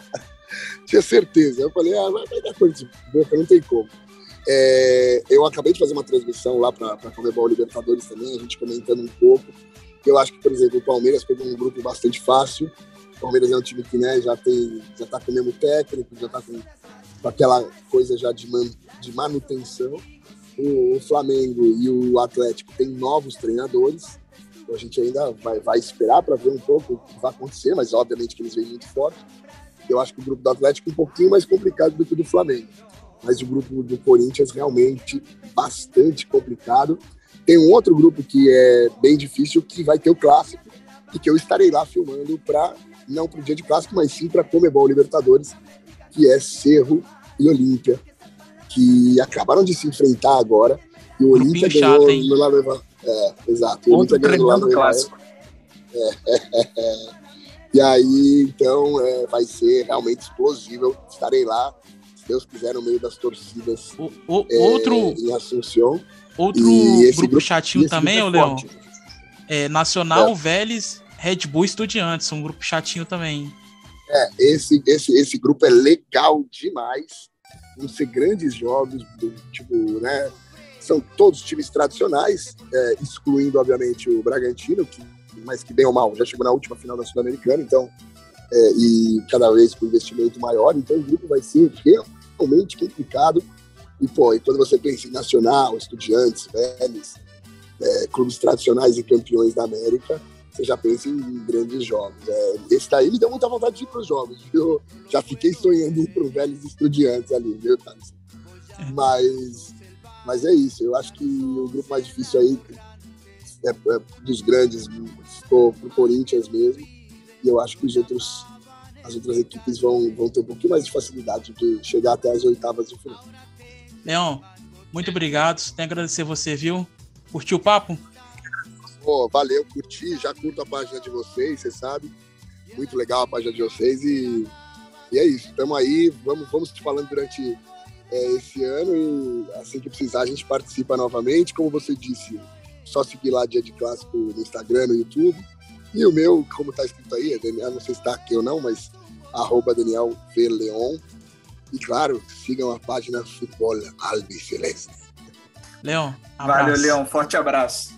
tinha certeza. Eu falei, ah, vai, dar Corinthians e Boca, não tem como. É, eu acabei de fazer uma transmissão lá para a Comebol Libertadores também, a gente comentando um pouco. Eu acho que, por exemplo, o Palmeiras pegou um grupo bastante fácil. O Palmeiras é um time que né, já tem, já está com o mesmo técnico, já está com, com, aquela coisa já de, man, de manutenção. O, o, Flamengo e o Atlético têm novos treinadores. Então a gente ainda vai, vai esperar para ver um pouco o que vai acontecer, mas obviamente que eles vêm muito forte. Eu acho que o grupo do Atlético é um pouquinho mais complicado do que o do Flamengo mas o grupo do Corinthians realmente bastante complicado. Tem um outro grupo que é bem difícil, que vai ter o clássico, e que eu estarei lá filmando para não para o dia de clássico, mas sim para Comebol Libertadores, que é Cerro e Olímpia, que acabaram de se enfrentar agora. E o Olímpia ganhou chato, no La É, exato. O Olímpia ganhou no clássico. É, é, é, e aí, então, é, vai ser realmente explosivo. Estarei lá Deus quiser, no meio das torcidas o, o, é, outro, em Assunção. Outro grupo, grupo, chatinho também, é Leão? É Nacional, é. Vélez, Red Bull Estudiantes, um grupo chatinho também. É, esse, esse, esse grupo é legal demais. Vão ser grandes jogos, do, tipo, né? São todos times tradicionais, é, excluindo, obviamente, o Bragantino, que, mas que bem ou mal já chegou na última final da Sul-Americana, então é, e cada vez com investimento maior, então o grupo vai ser realmente complicado. E, pô, e quando você pensa em Nacional, Estudiantes, Vélez, é, clubes tradicionais e campeões da América, você já pensa em grandes jogos. É, esse daí me deu muita vontade de ir para os jogos. Eu já fiquei sonhando ir para o Vélez Estudiantes ali, viu, Thales? Mas, mas é isso. Eu acho que o grupo mais difícil aí é, é dos grandes, estou para o Corinthians mesmo. E eu acho que os outros, as outras equipes vão, vão ter um pouquinho mais de facilidade de chegar até as oitavas de final. Leão, muito obrigado. Tenho que agradecer você, viu? Curtiu o papo? Oh, valeu, curti. Já curto a página de vocês, você sabe. Muito legal a página de vocês e, e é isso. Estamos aí, vamos, vamos te falando durante é, esse ano e assim que precisar a gente participa novamente. Como você disse, só seguir lá Dia de Clássico no Instagram, no YouTube. E o meu, como está escrito aí, é Daniel, não sei se está aqui ou não, mas arroba Daniel V. Leon. E claro, sigam a página Futebol Albiceleste. Leon, abraço. Valeu, Leon. Forte abraço.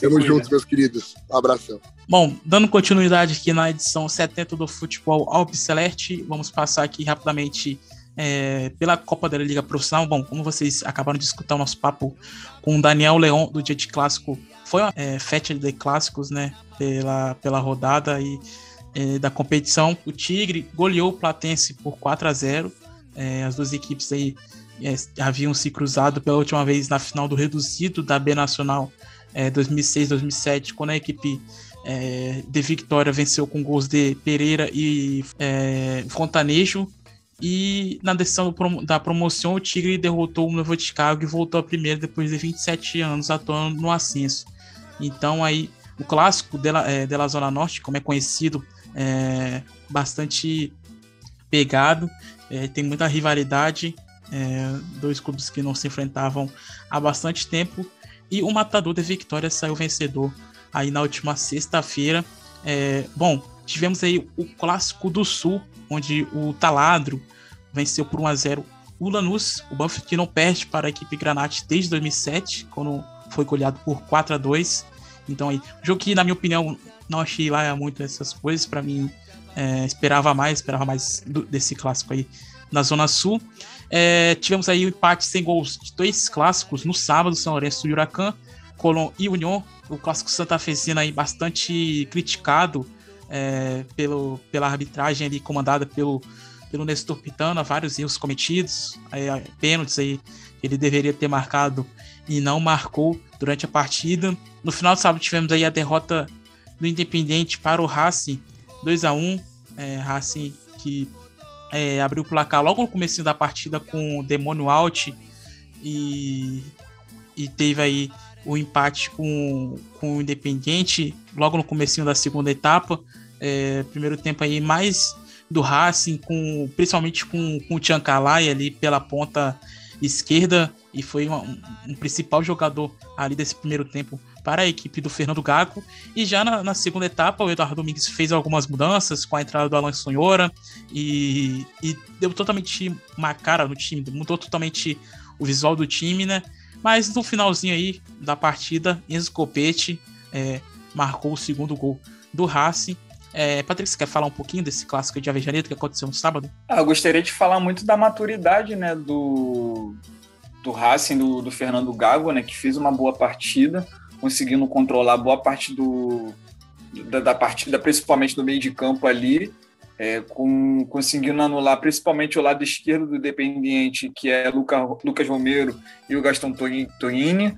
Tamo juntos, meus queridos. Um abração. Bom, dando continuidade aqui na edição 70 do Futebol Albiceleste, vamos passar aqui rapidamente é, pela Copa da Liga Profissional. Bom, como vocês acabaram de escutar o nosso papo com o Daniel Leon do Dia de Clássico, foi uma é, festa de clássicos, né? Pela, pela rodada e, é, da competição. O Tigre goleou o Platense por 4 a 0 é, As duas equipes aí é, haviam se cruzado pela última vez na final do reduzido da B Nacional 2006-2007, é, quando a equipe é, de Vitória venceu com gols de Pereira e Fontanejo. E na decisão da promoção, o Tigre derrotou o Novo Chicago e voltou a primeira depois de 27 anos atuando no ascenso. Então aí o clássico dela, é, Zona Norte, como é conhecido, é bastante pegado, é, tem muita rivalidade, é, dois clubes que não se enfrentavam há bastante tempo e o Matador de Vitória saiu vencedor aí na última sexta-feira. É, bom, tivemos aí o Clássico do Sul, onde o Taladro venceu por 1 a 0 o Lanús, o Buff que não perde para a equipe Granate desde 2007, quando foi goleado por 4 a 2 Então aí, jogo que na minha opinião não achei lá muito essas coisas, para mim é, esperava mais, esperava mais do, desse clássico aí na Zona Sul. É, tivemos aí o empate sem gols de dois clássicos no sábado, São Lourenço e Huracan, Colón e União, o clássico Santa Fezina aí bastante criticado é, pelo, pela arbitragem ali comandada pelo, pelo Nestor Pitana, vários erros cometidos, é, pênaltis aí ele deveria ter marcado e não marcou durante a partida. No final do sábado tivemos aí a derrota do Independente para o Racing, 2 a 1 é, Racing que é, abriu o placar logo no começo da partida com o Demônio Out e, e teve aí o empate com, com o Independiente logo no começo da segunda etapa. É, primeiro tempo aí mais do Racing, com, principalmente com, com o Tchancalay ali pela ponta esquerda e foi uma, um, um, principal jogador ali desse primeiro tempo para a equipe do Fernando Gago. E já na, na, segunda etapa, o Eduardo Domingues fez algumas mudanças com a entrada do Alan Sonhora e, e deu totalmente uma cara no time, mudou totalmente o visual do time, né? Mas no finalzinho aí da partida, Enzo Copete é, marcou o segundo gol do Racing. É, Patrick, você quer falar um pouquinho desse clássico de Avejaneiro que aconteceu no sábado? Ah, eu gostaria de falar muito da maturidade né, do, do Racing, do, do Fernando Gago, né, que fez uma boa partida conseguindo controlar boa parte do, da, da partida, principalmente do meio de campo ali, é, com, conseguindo anular principalmente o lado esquerdo do Independiente, que é Luca, Lucas Romero e o Gastão Tonini.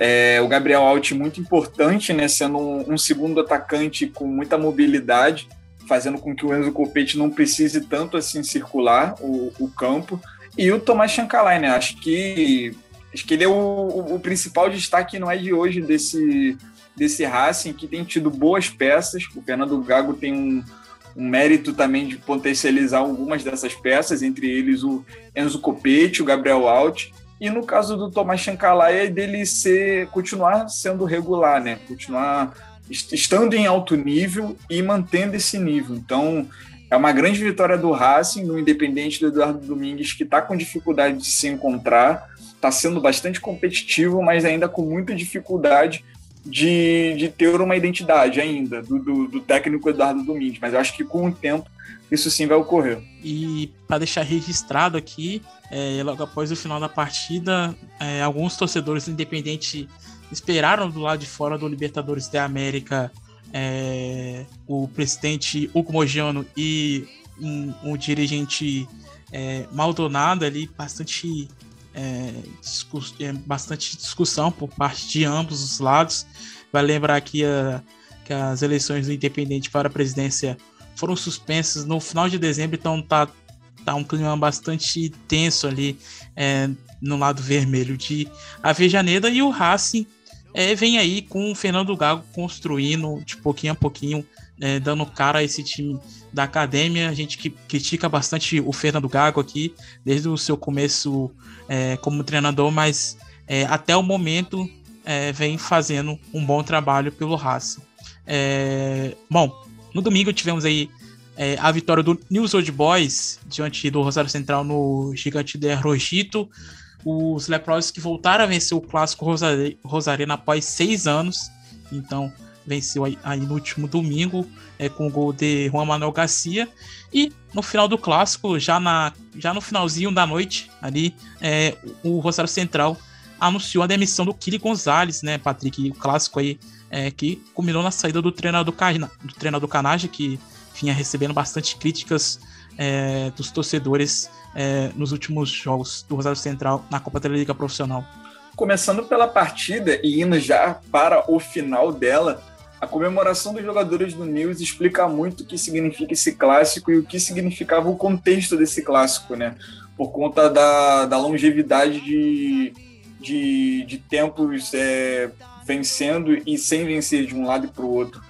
É, o Gabriel Alt muito importante, né, sendo um, um, segundo atacante com muita mobilidade, fazendo com que o Enzo Copete não precise tanto assim circular o, o campo. E o Tomás Chancalay, né, acho que Acho que ele é o, o, o, principal destaque, não é de hoje, desse, desse Racing, que tem tido boas peças. O Fernando Gago tem um, um mérito também de potencializar algumas dessas peças, entre eles o Enzo Copete, o Gabriel Alt. E no caso do Tomás Chancalay, é dele ser, continuar sendo regular, né? Continuar estando em alto nível e mantendo esse nível. Então, é uma grande vitória do Racing, no Independente do Eduardo Domingues, que está com dificuldade de se encontrar está sendo bastante competitivo, mas ainda com muita dificuldade de, de ter uma identidade ainda do, do, do, técnico Eduardo Domingues. Mas eu acho que com o tempo isso sim vai ocorrer. E para deixar registrado aqui, é, logo após o final da partida, é, alguns torcedores independentes esperaram do lado de fora do Libertadores da América é, o presidente Hugo Mogiano e um, um dirigente é, Maldonado ali, bastante é, é, bastante discussão por parte de ambos os lados. Vai lembrar que, a, que as eleições do Independente para a presidência foram suspensas no final de dezembro, então tá, tá um clima bastante tenso ali é, no lado vermelho de Avejaneda e o Racing é, vem aí com o Fernando Gago construindo de pouquinho a pouquinho, é, dando cara a esse time da academia. A gente que critica bastante o Fernando Gago aqui, desde o seu começo é, como treinador, mas é, até o momento é, vem fazendo um bom trabalho pelo Racing. É, bom, no domingo tivemos aí é, a vitória do News Old Boys diante do Rosário Central no Gigante de Rojito. Os Leprosos que voltaram a vencer o clássico Rosarena após seis anos. Então, venceu aí, aí, no último domingo é, com o gol de Juan Manuel Garcia. E no final do clássico, já, na, já no finalzinho da noite, ali, é, o Rosário Central anunciou a demissão do Kili Gonzalez, né, Patrick? O clássico aí é, que culminou na saída do treinador, do treinador Canage, que vinha recebendo bastante críticas é, dos torcedores é, nos últimos jogos do Rosário Central na Copa da Liga Profissional. Começando pela partida e indo já para o final dela, a comemoração dos jogadores do News explica muito o que significa esse clássico e o que significava o contexto desse clássico, né? Por conta da, da longevidade de, de, de tempos é, vencendo e sem vencer de um lado e para o outro.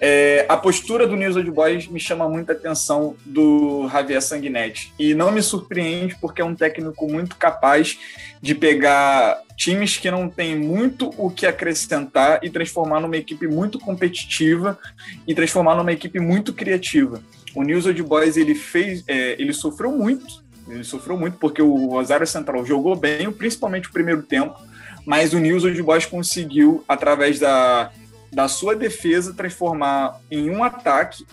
É, a postura do News Old Boys me chama muita atenção do Javier Sanguinetti. E não me surpreende porque é um técnico muito capaz de pegar times que não têm muito o que acrescentar e transformar numa equipe muito competitiva e transformar numa equipe muito criativa. O News Old Boys ele fez, é, ele sofreu muito, ele sofreu muito porque o Rosário Central jogou bem, principalmente o primeiro tempo, mas o News Old Boys conseguiu através da da sua defesa transformar em um ataque,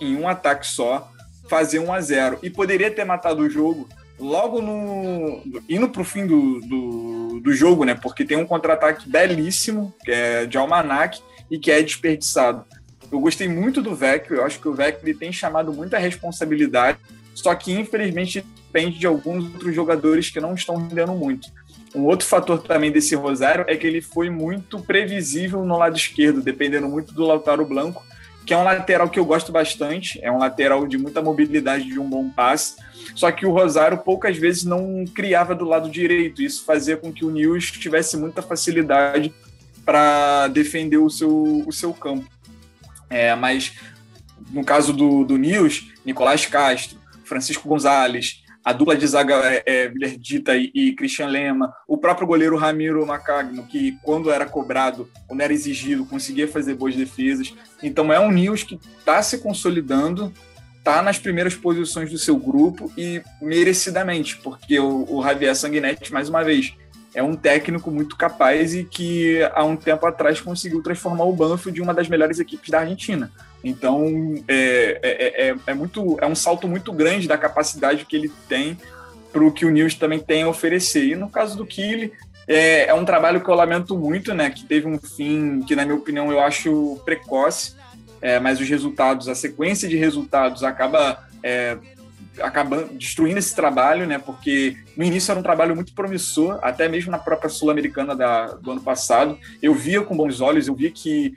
em um ataque só, fazer 1 a 0 e poderia ter matado o jogo logo no indo para o fim do, do, do, jogo, né? Porque tem um contra-ataque belíssimo que é de Almanac e que é desperdiçado. Eu gostei muito do Vec, eu acho que o Vec ele tem chamado muita responsabilidade, só que infelizmente depende de alguns outros jogadores que não estão rendendo muito. Um outro fator também desse Rosário é que ele foi muito previsível no lado esquerdo, dependendo muito do Lautaro Blanco, que é um lateral que eu gosto bastante, é um lateral de muita mobilidade, de um bom passe. Só que o Rosário poucas vezes não criava do lado direito. Isso fazia com que o Nils tivesse muita facilidade para defender o seu, o seu campo. É, mas no caso do, do Nils, Nicolás Castro, Francisco Gonzalez, a dupla de zaga é, é e, e Christian Lema, o próprio goleiro Ramiro Macagno, que quando era cobrado, quando era exigido, conseguia fazer boas defesas. Então é um Nils que está se consolidando, está nas primeiras posições do seu grupo e merecidamente, porque o, o Javier Sanguinetti, mais uma vez, é um técnico muito capaz e que há um tempo atrás conseguiu transformar o Banfield de uma das melhores equipes da Argentina. Então é, é, é, é, muito, é um salto muito grande da capacidade que ele tem para o que o Nils também tem a oferecer. E no caso do Kili, é, é, um trabalho que eu lamento muito, né? Que teve um fim que, na minha opinião, eu acho precoce, é, mas os resultados, a sequência de resultados acaba é, acabando destruindo esse trabalho, né? Porque no início era um trabalho muito promissor, até mesmo na própria sul-americana do ano passado, eu via com bons olhos, eu via que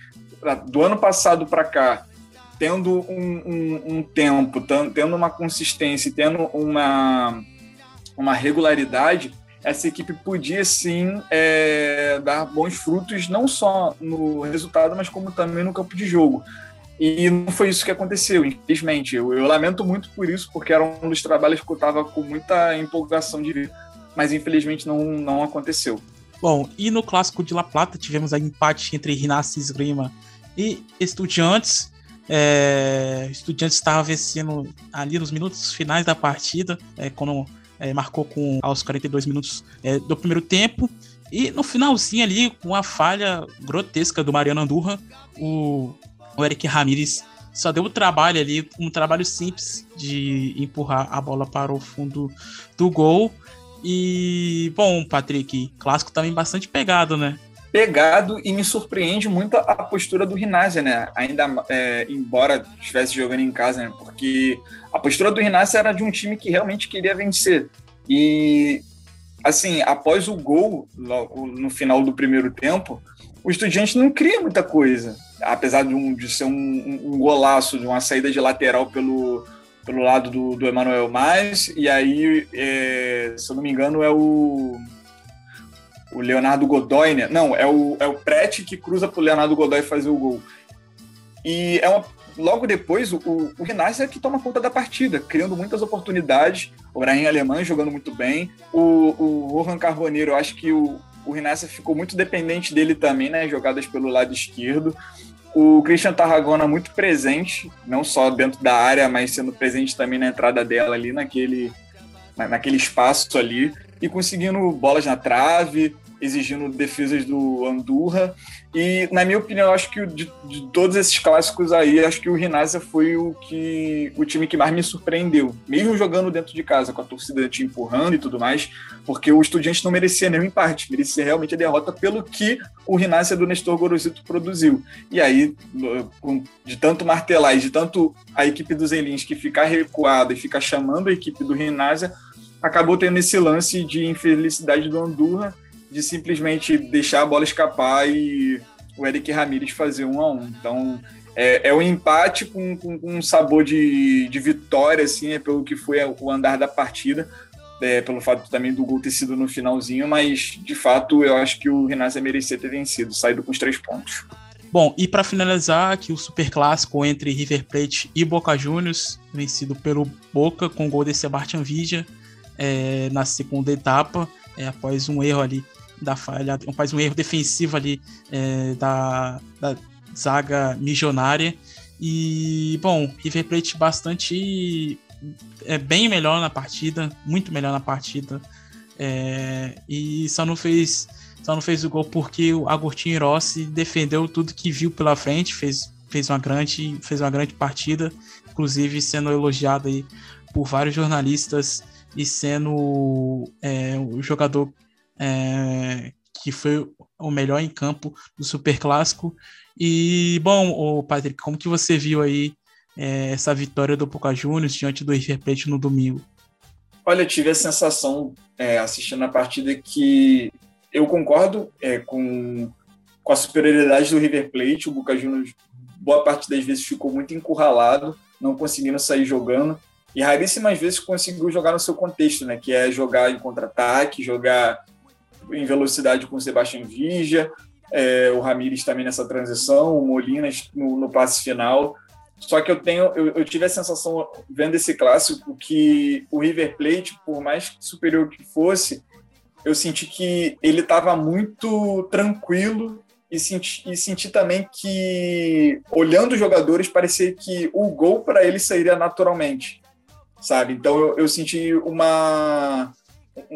do ano passado para cá tendo um, um, um tempo, tendo uma consistência, tendo uma, uma regularidade, essa equipe podia sim é, dar bons frutos, não só no resultado, mas como também no campo de jogo. E não foi isso que aconteceu, infelizmente. Eu, eu lamento muito por isso, porque era um dos trabalhos que eu estava com muita empolgação de ver, mas infelizmente não, não aconteceu. Bom, e no clássico de La Plata tivemos a empate entre Rinácio Esgrima e Estudiantes. É, Estudiantes estava vencendo ali nos minutos finais da partida, é, quando é, marcou com aos 42 minutos é, do primeiro tempo. E no finalzinho ali, com a falha grotesca do Mariano Andurra, o, o Eric Ramírez só deu o trabalho ali, um trabalho simples de empurrar a bola para o fundo do gol. E, bom, Patrick, clássico também bastante pegado, né? Pegado e me surpreende muito a postura do Rinazzi, né? Ainda, é, embora estivesse jogando em casa, né? Porque a postura do Rinazzi era de um time que realmente queria vencer. E, assim, após o gol, no final do primeiro tempo, o Estudiante não cria muita coisa. Apesar de, um, de ser um, um, golaço, de uma saída de lateral pelo, pelo lado do, do Emanuel Mais, e aí, é, se eu não me engano, é o o Leonardo Godoy, né? Não, é o, é o Prete que cruza pro Leonardo Godoy fazer o gol. E é uma, logo depois, o, o é que toma conta da partida, criando muitas oportunidades. O Brahim Alemã jogando muito bem. O, o Rohan Carboneiro, eu acho que o, o Renascer ficou muito dependente dele também, né? Jogadas pelo lado esquerdo. O Christian Tarragona muito presente, não só dentro da área, mas sendo presente também na entrada dela ali naquele, naquele espaço ali e conseguindo bolas na trave, exigindo defesas do Andurra. E, na minha opinião, acho que de, de, todos esses clássicos aí, acho que o Rinásia foi o, que, o time que mais me surpreendeu. Mesmo jogando dentro de casa, com a torcida te empurrando e tudo mais, porque o Estudiante não merecia nenhum empate, merecia realmente a derrota pelo que o Rinásia do Nestor Gorosito produziu. E aí, de tanto martelar e de tanto a equipe dos que ficar recuada e ficar chamando a equipe do Rinásia, acabou tendo esse lance de infelicidade do Andurra, de simplesmente deixar a bola escapar e o Eric Ramírez fazer um a um. Então, é, é um empate com, com, com, um sabor de, de vitória, assim, é pelo que foi o andar da partida, é, pelo fato também do gol ter sido no finalzinho, mas de fato eu acho que o Renascer merecia ter vencido, saído com os três pontos. Bom, e para finalizar aqui o super clássico entre River Plate e Boca Juniors, vencido pelo Boca com o gol de Sebastian Vidia é, na segunda etapa, é, após um erro ali da falha, após um erro defensivo ali é, da, da zaga missionária. E, bom, River Plate bastante. É bem melhor na partida, muito melhor na partida. É, e só não fez só não fez o gol porque o Agostinho Rossi defendeu tudo que viu pela frente, fez, fez, uma, grande, fez uma grande partida, inclusive sendo elogiado aí por vários jornalistas e sendo é, o jogador é, que foi o melhor em campo do Super Clássico. E, bom, o Patrick, como que você viu aí é, essa vitória do Boca Juniors diante do River Plate no domingo? Olha, eu tive a sensação, é, assistindo a partida, que eu concordo é, com, com a superioridade do River Plate. O Boca Juniors, boa parte das vezes, ficou muito encurralado, não conseguindo sair jogando. E raríssimas vezes conseguiu jogar no seu contexto, né? Que é jogar em contra-ataque, jogar em velocidade com o Sebastião Vigia, é, o Ramires também nessa transição, o Molinas no, no passe final. Só que eu tenho, eu, eu, tive a sensação vendo esse clássico que o River Plate, por mais superior que fosse, eu senti que ele estava muito tranquilo e senti, e senti também que, olhando os jogadores, parecia que o gol para ele sairia naturalmente, sabe? Então eu, eu senti uma,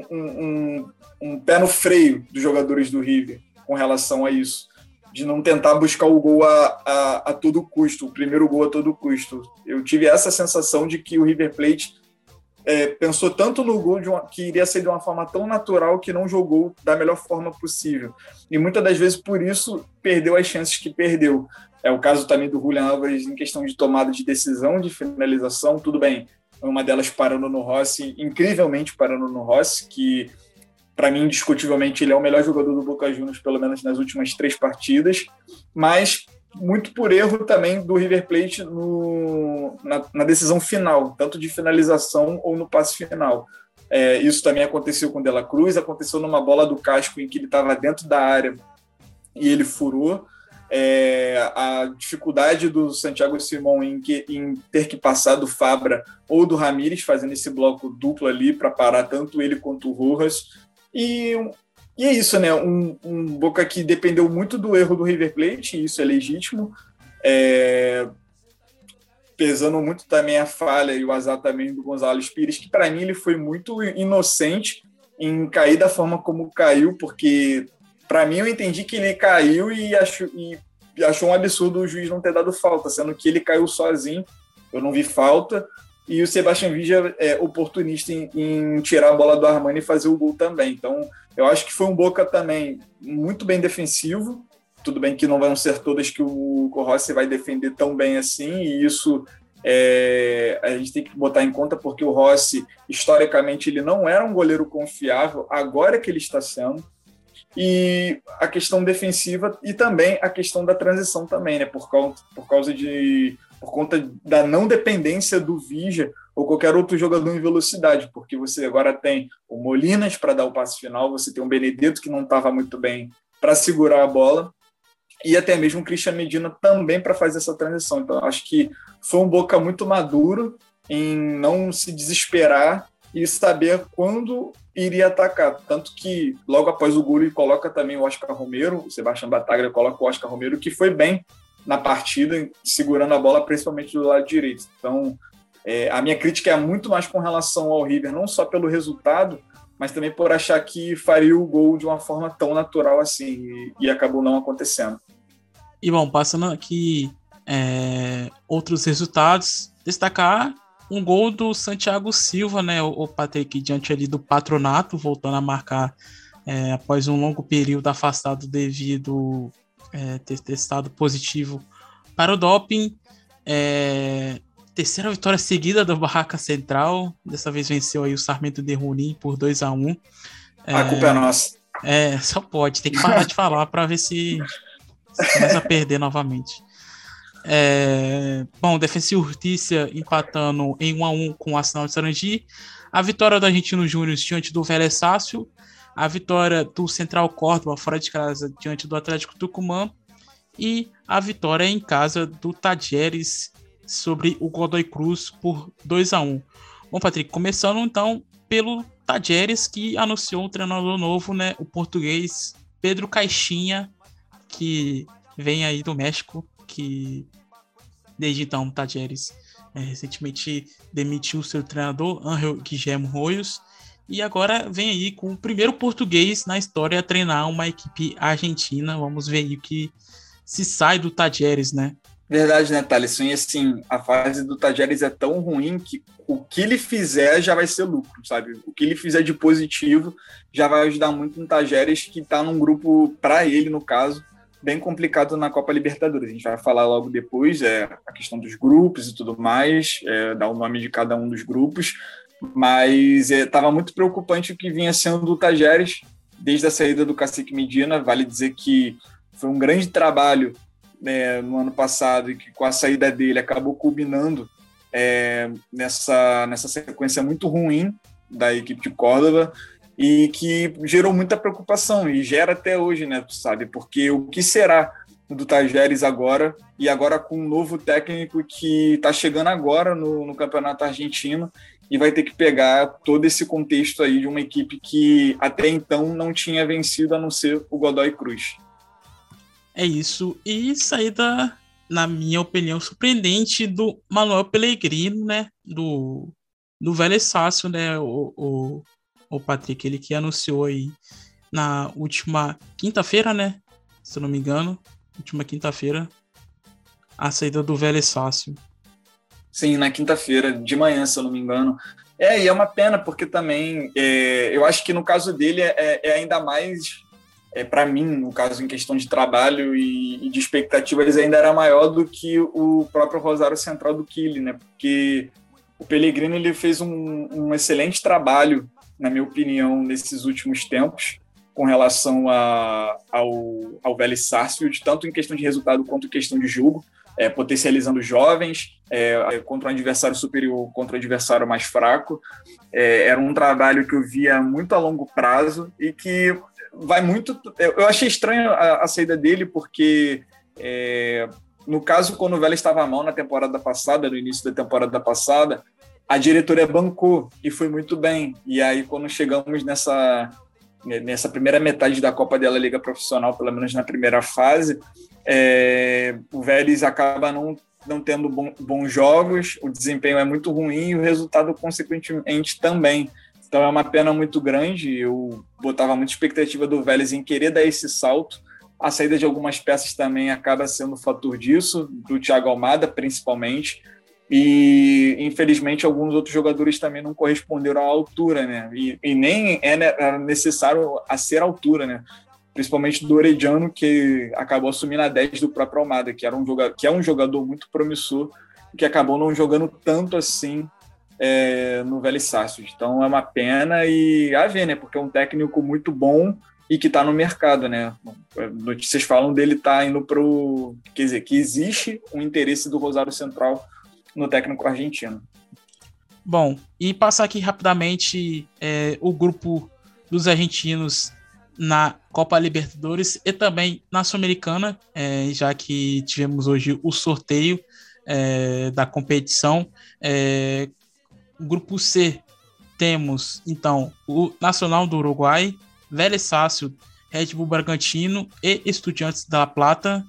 um, um, um, pé no freio dos jogadores do River com relação a isso, de não tentar buscar o gol a, a, a todo custo, o primeiro gol a todo custo. Eu tive essa sensação de que o River Plate é, pensou tanto no gol uma, que iria ser de uma forma tão natural que não jogou da melhor forma possível. E muitas das vezes, por isso, perdeu as chances que perdeu. É o caso também do Julian Álvares em questão de tomada de decisão, de finalização, tudo bem. Uma delas parando no Rossi, incrivelmente parando no Rossi, que para mim, indiscutivelmente, ele é o melhor jogador do Boca Juniors, pelo menos nas últimas três partidas. Mas muito por erro também do River Plate no, na, na, decisão final, tanto de finalização ou no passe final. É, isso também aconteceu com o Dela Cruz, aconteceu numa bola do casco em que ele estava dentro da área e ele furou. É, a dificuldade do Santiago Simão em, que, em, ter que passar do Fabra ou do Ramires, fazendo esse bloco duplo ali para parar tanto ele quanto o Rojas. E e é isso, né? Um, um, Boca que dependeu muito do erro do River Plate, e isso é legítimo. É... Pesando muito também a falha e o azar também do Gonzalo Pires, que para mim ele foi muito inocente em cair da forma como caiu, porque para mim eu entendi que ele caiu e achou, e achou um absurdo o juiz não ter dado falta, sendo que ele caiu sozinho, eu não vi falta. E o Sebastião Vigia é oportunista em, em tirar a bola do Armani e fazer o gol também. Então, eu acho que foi um Boca também muito bem defensivo. Tudo bem que não vão ser todas que o Rossi vai defender tão bem assim, e isso é, a gente tem que botar em conta porque o Rossi, historicamente, ele não era um goleiro confiável, agora que ele está sendo. E a questão defensiva e também a questão da transição também, né? Por causa, por causa de por conta da não dependência do Vija ou qualquer outro jogador em velocidade, porque você agora tem o Molinas para dar o passe final, você tem o Benedetto que não estava muito bem para segurar a bola, e até mesmo o Christian Medina também para fazer essa transição. Então, acho que foi um Boca muito maduro em não se desesperar e saber quando iria atacar. Tanto que logo após o ele coloca também o Oscar Romero, o Sebastião Bataglia coloca o Oscar Romero, que foi bem na partida, segurando a bola principalmente do lado direito. Então, é, a minha crítica é muito mais com relação ao River, não só pelo resultado, mas também por achar que faria o gol de uma forma tão natural assim, e, e acabou não acontecendo. E bom, passando aqui é, outros resultados, destacar um gol do Santiago Silva, né, o, Patrick, diante ali do Patronato, voltando a marcar é, após um longo período afastado devido é, ter testado positivo para o doping. É, terceira vitória seguida do Barraca Central. Dessa vez venceu aí o Sarmento de Runim por 2 a 1 A culpa é nossa. É, só pode. Tem que parar de falar para ver se, se começa a perder novamente. É, bom, Defensa e Urtícia empatando em 1 a 1 com o Arsenal de Sarandi. A vitória do Argentino Júnior diante do Vélez Sácio. A vitória do Central Córdoba fora de casa diante do Atlético Tucumã e a vitória em casa do Tajeres sobre o Godoy Cruz por 2 a 1 Bom, Patrick, começando então pelo Tajeres, que anunciou um treinador novo, né? O português Pedro Caixinha, que vem aí do México, que desde então Tajeres é, recentemente demitiu seu treinador, Angel Guilherme Royos, e agora vem aí com o primeiro português na história a treinar uma equipe argentina. Vamos ver aí o que se sai do Tajeres, né? Verdade, né, Thaleson? E assim, a fase do Tajeres é tão ruim que o que ele fizer já vai ser lucro, sabe? O que ele fizer de positivo já vai ajudar muito no Tajeres, que tá num grupo, para ele, no caso, bem complicado na Copa Libertadores. A gente vai falar logo depois, é a questão dos grupos e tudo mais, é, dar o nome de cada um dos grupos, mas estava é, muito preocupante o que vinha sendo o Tajeres desde a saída do Cacique Medina. Vale dizer que foi um grande trabalho né, no ano passado e que com a saída dele acabou culminando é, nessa, nessa sequência muito ruim da equipe de Córdoba e que gerou muita preocupação e gera até hoje, né, sabe? Porque o que será do Tajeres agora e agora com um novo técnico que está chegando agora no, no, campeonato argentino e vai ter que pegar todo esse contexto aí de uma equipe que até então não tinha vencido a não ser o Godoy Cruz. É isso. E saída, na minha opinião, surpreendente do Manuel Pellegrino, né? Do, do Vélez Sácio, né? O, o, o Patrick, ele que anunciou aí na última quinta-feira, né? Se eu não me engano, última quinta-feira, a saída do Vélez Sácio. Sim, na quinta-feira, de manhã, se eu não me engano. É, e é uma pena, porque também é, eu acho que no caso dele é, é ainda mais, é, para mim, no caso em questão de trabalho e, e, de expectativas, ainda era maior do que o próprio Rosário Central do Kili, né? Porque o Pellegrino ele fez um, um excelente trabalho na minha opinião, nesses últimos tempos, com relação a, ao, ao Vélez Sarsfield, tanto em questão de resultado quanto em questão de jogo, é, potencializando jovens é, contra um adversário superior, contra um adversário mais fraco. É, era um trabalho que eu via muito a longo prazo e que vai muito. Eu achei estranho a, a saída dele, porque é, no caso, quando o Vélez estava mal na temporada passada, no início da temporada passada, a diretoria bancou e foi muito bem. E aí, quando chegamos nessa, nessa primeira metade da Copa dela Liga Profissional, pelo menos na primeira fase, é, o Vélez acaba não, não tendo bom, bons jogos, o desempenho é muito ruim e o resultado, consequentemente, também. Então é uma pena muito grande. Eu botava muita expectativa do Vélez em querer dar esse salto. A saída de algumas peças também acaba sendo fator disso, do Thiago Almada, principalmente e infelizmente alguns outros jogadores também não corresponderam à altura, né? E, e nem é necessário a ser altura, né? Principalmente do Orediano, que acabou assumindo a 10 do próprio Almada, que, era um jogador, que é um jogador muito promissor, que acabou não jogando tanto assim é, no Velho Sarsfield. Então é uma pena e a ver, né? Porque é um técnico muito bom e que está no mercado, né? Notícias falam dele tá indo para o. Quer dizer, que existe um interesse do Rosário Central no técnico argentino. Bom, e passar aqui rapidamente é, o grupo dos argentinos na Copa Libertadores e também na Sul-Americana, é, já que tivemos hoje o sorteio é, da competição. É, grupo C temos então o Nacional do Uruguai, Vélez Sácio, Red Bull Bragantino e Estudiantes da Plata.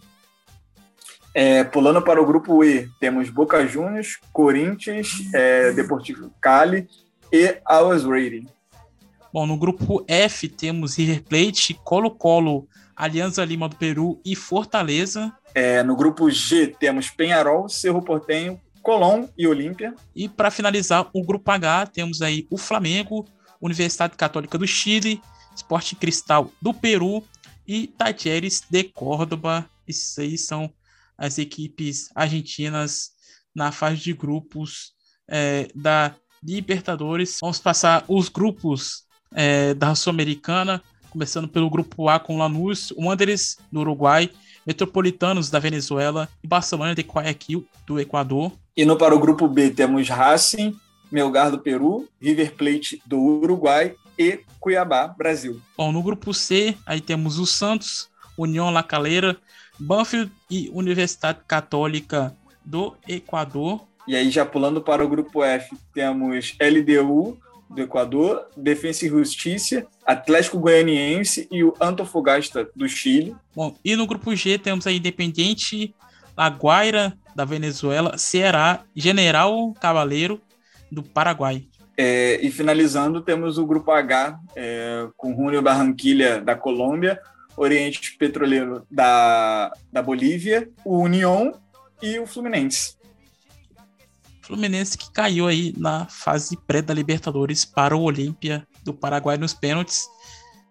É, pulando para o grupo E, temos Boca Juniors, Corinthians, é, Deportivo Cali e Always Ready. Bom, no grupo F temos River Plate, Colo-Colo, Alianza Lima do Peru e Fortaleza. É, no grupo G temos Penharol, Cerro Portenho, Colón e Olímpia. E para finalizar o grupo H temos aí o Flamengo, Universidade Católica do Chile, Esporte Cristal do Peru e Tajeres de Córdoba. Esses aí são as equipes argentinas na fase de grupos é, da Libertadores. Vamos passar os grupos é, da Sul-Americana, começando pelo grupo A com Lanús, Wanderers do Uruguai, Metropolitanos da Venezuela e Barcelona de Guayaquil do Equador. E no para o grupo B temos Racing, Melgar do Peru, River Plate do Uruguai e Cuiabá, Brasil. Bom, no grupo C aí temos o Santos, União La Calera, Banfield e Universidade Católica do Equador. E aí, já pulando para o grupo F, temos LDU do Equador, Defensa e Justiça, Atlético Goianiense e o Antofagasta do Chile. Bom, e no grupo G temos a Independiente, La Guaira da Venezuela, Ceará, General Cavaleiro do Paraguai. É, e finalizando, temos o grupo H, é, com Júnior Barranquilha da Colômbia, Oriente Petroleiro da, da Bolívia, o União e o Fluminense. Fluminense que caiu aí na fase pré da Libertadores para o Olímpia do Paraguai nos pênaltis.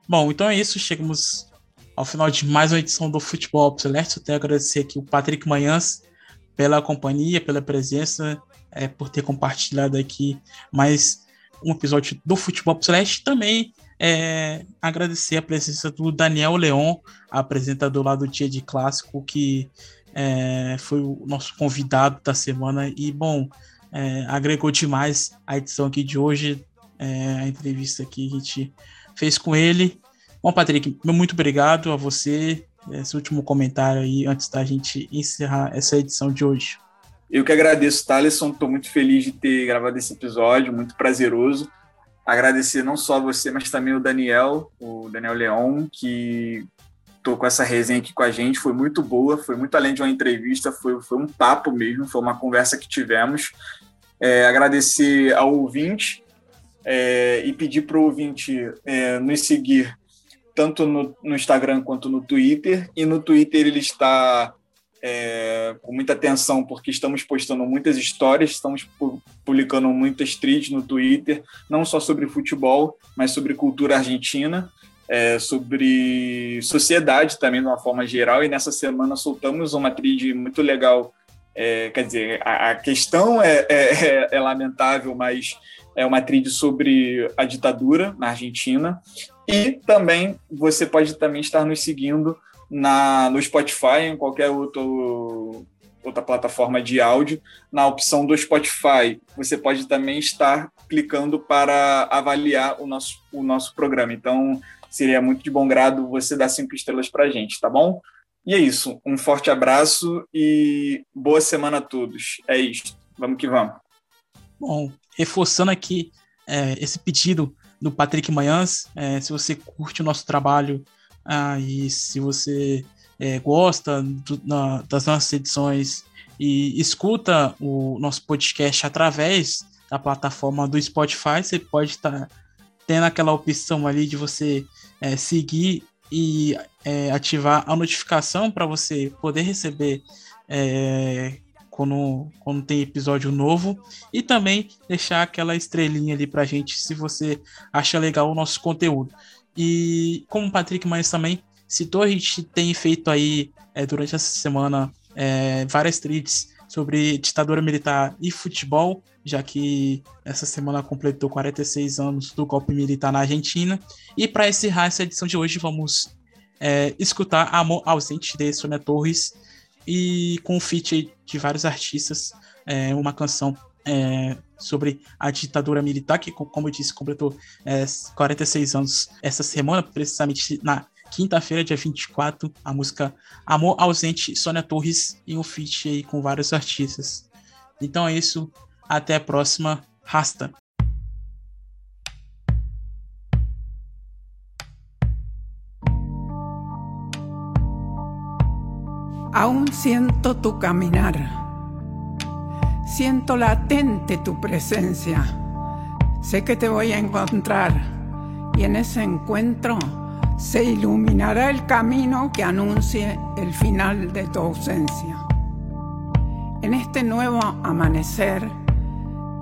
Bom, então é isso, chegamos ao final de mais uma edição do Futebol Celeste. Eu tenho a agradecer aqui o Patrick Manhãs pela companhia, pela presença, é, por ter compartilhado aqui mais um episódio do Futebol Celeste. Também é, agradecer a presença do Daniel Leon, apresentador lá do Dia de Clássico, que é, foi o nosso convidado da semana e, bom, é, agregou demais a edição aqui de hoje, é, a entrevista que a gente fez com ele. Bom, Patrick, muito obrigado a você. Esse último comentário aí antes da gente encerrar essa edição de hoje. Eu que agradeço, Thaleson. Estou muito feliz de ter gravado esse episódio, muito prazeroso. Agradecer não só você, mas também o Daniel, o Daniel Leon, que com essa resenha aqui com a gente. Foi muito boa, foi muito além de uma entrevista, foi, foi um papo mesmo, foi uma conversa que tivemos. É, agradecer ao ouvinte é, e pedir para o ouvinte é, nos seguir tanto no, no Instagram quanto no Twitter. E no Twitter ele está é, com muita atenção, porque estamos postando muitas histórias, estamos publicando muitas tweets no Twitter, não só sobre futebol, mas sobre cultura argentina, é, sobre sociedade também, de uma forma geral. E nessa semana soltamos uma trilha muito legal. É, quer dizer, a, a questão é, é, é, lamentável, mas é uma trilha sobre a ditadura na Argentina. E também você pode também estar nos seguindo na, no Spotify, em qualquer outro, outra plataforma de áudio. Na opção do Spotify, você pode também estar clicando para avaliar o nosso, o nosso programa. Então, seria muito de bom grado você dar cinco estrelas para a gente, tá bom? E é isso. Um forte abraço e boa semana a todos. É isso. Vamos que vamos. Bom, reforçando aqui é, esse pedido do Patrick Manhãs, é, se você curte o nosso trabalho e se você é, gosta do, na, das nossas edições e escuta o nosso podcast através da plataforma do Spotify, você pode estar tá tendo aquela opção ali de você é, seguir e é, ativar a notificação para você poder receber é, quando, quando tem episódio novo e também deixar aquela estrelinha ali para gente se você acha legal o nosso conteúdo. E como o Patrick Manes também citou, a gente tem feito aí é, durante essa semana é, várias threads sobre ditadura militar e futebol, já que essa semana completou 46 anos do golpe militar na Argentina. E para encerrar essa edição de hoje, vamos é, escutar Amor Ausente de Sônia Torres e com um feat de vários artistas, é, uma canção é, sobre a ditadura militar, que, como eu disse, completou é, 46 anos essa semana, precisamente na quinta-feira, dia 24, a música Amor Ausente, Sônia Torres, e um feat aí com vários artistas. Então é isso, até a próxima, Rasta. Aún siento tu caminar. Siento latente tu presencia. Sé que te voy a encontrar y en ese encuentro se iluminará el camino que anuncie el final de tu ausencia. En este nuevo amanecer,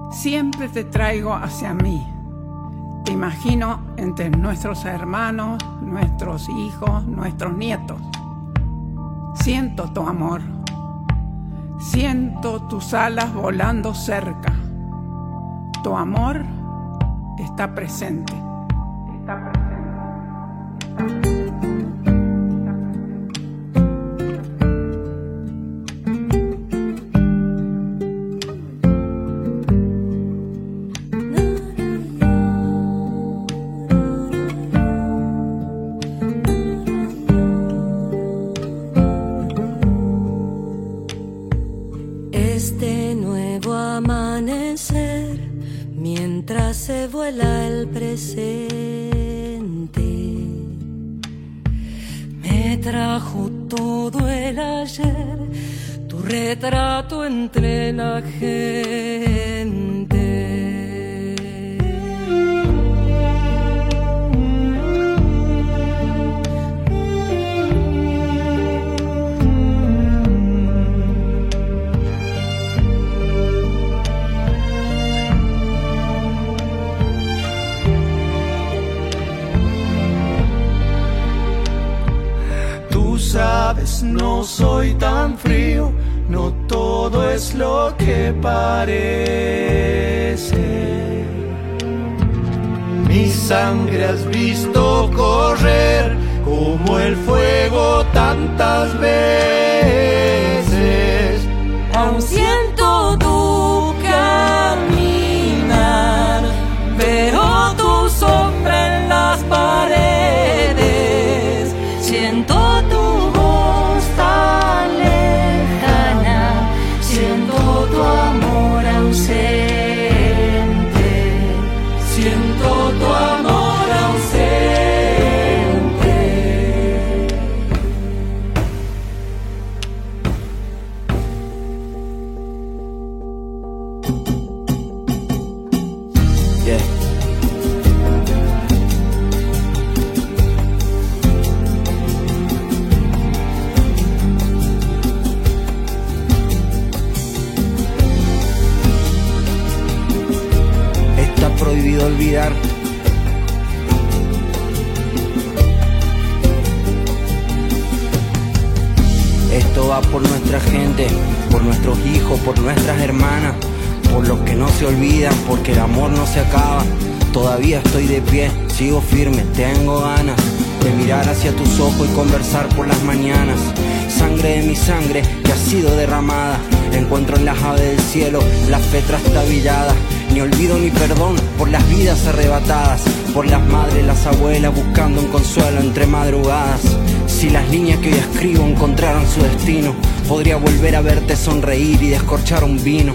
siempre te traigo hacia mí. Te imagino entre nuestros hermanos, nuestros hijos, nuestros nietos. Siento tu amor Siento tus alas volando cerca. Tu amor está presente. Se vuela el presente. Me trajo todo el ayer, tu retrato entre la gente. No soy tan frío, no todo es lo que parece. Mi sangre has visto correr como el fuego tantas veces. Aún siento Esto va por nuestra gente, por nuestros hijos, por nuestras hermanas, por los que no se olvidan, porque el amor no se acaba. Todavía estoy de pie, sigo firme, tengo ganas de mirar hacia tus ojos y conversar por las mañanas. Sangre de mi sangre que ha sido derramada. Encuentro en las aves del cielo la fe trastabillada. Ni olvido ni perdón por las vidas arrebatadas, por las madres, las abuelas buscando un consuelo entre madrugadas. Si las líneas que hoy escribo encontraran su destino, podría volver a verte sonreír y descorchar un vino.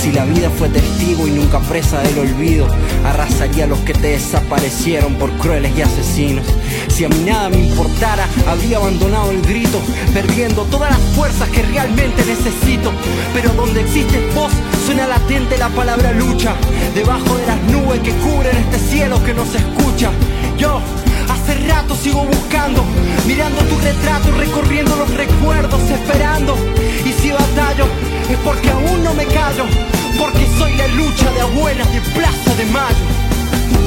Si la vida fue testigo y nunca presa del olvido, arrasaría a los que te desaparecieron por crueles y asesinos. Si a mí nada me importara, habría abandonado el grito, perdiendo todas las fuerzas que realmente necesito. Pero donde existe vos, suena latente la palabra lucha, debajo de las nubes que cubren este cielo que nos escucha. Yo Hace rato sigo buscando, mirando tu retrato, recorriendo los recuerdos, esperando. Y si batallo, es porque aún no me callo, porque soy la lucha de abuelas de Plaza de Mayo.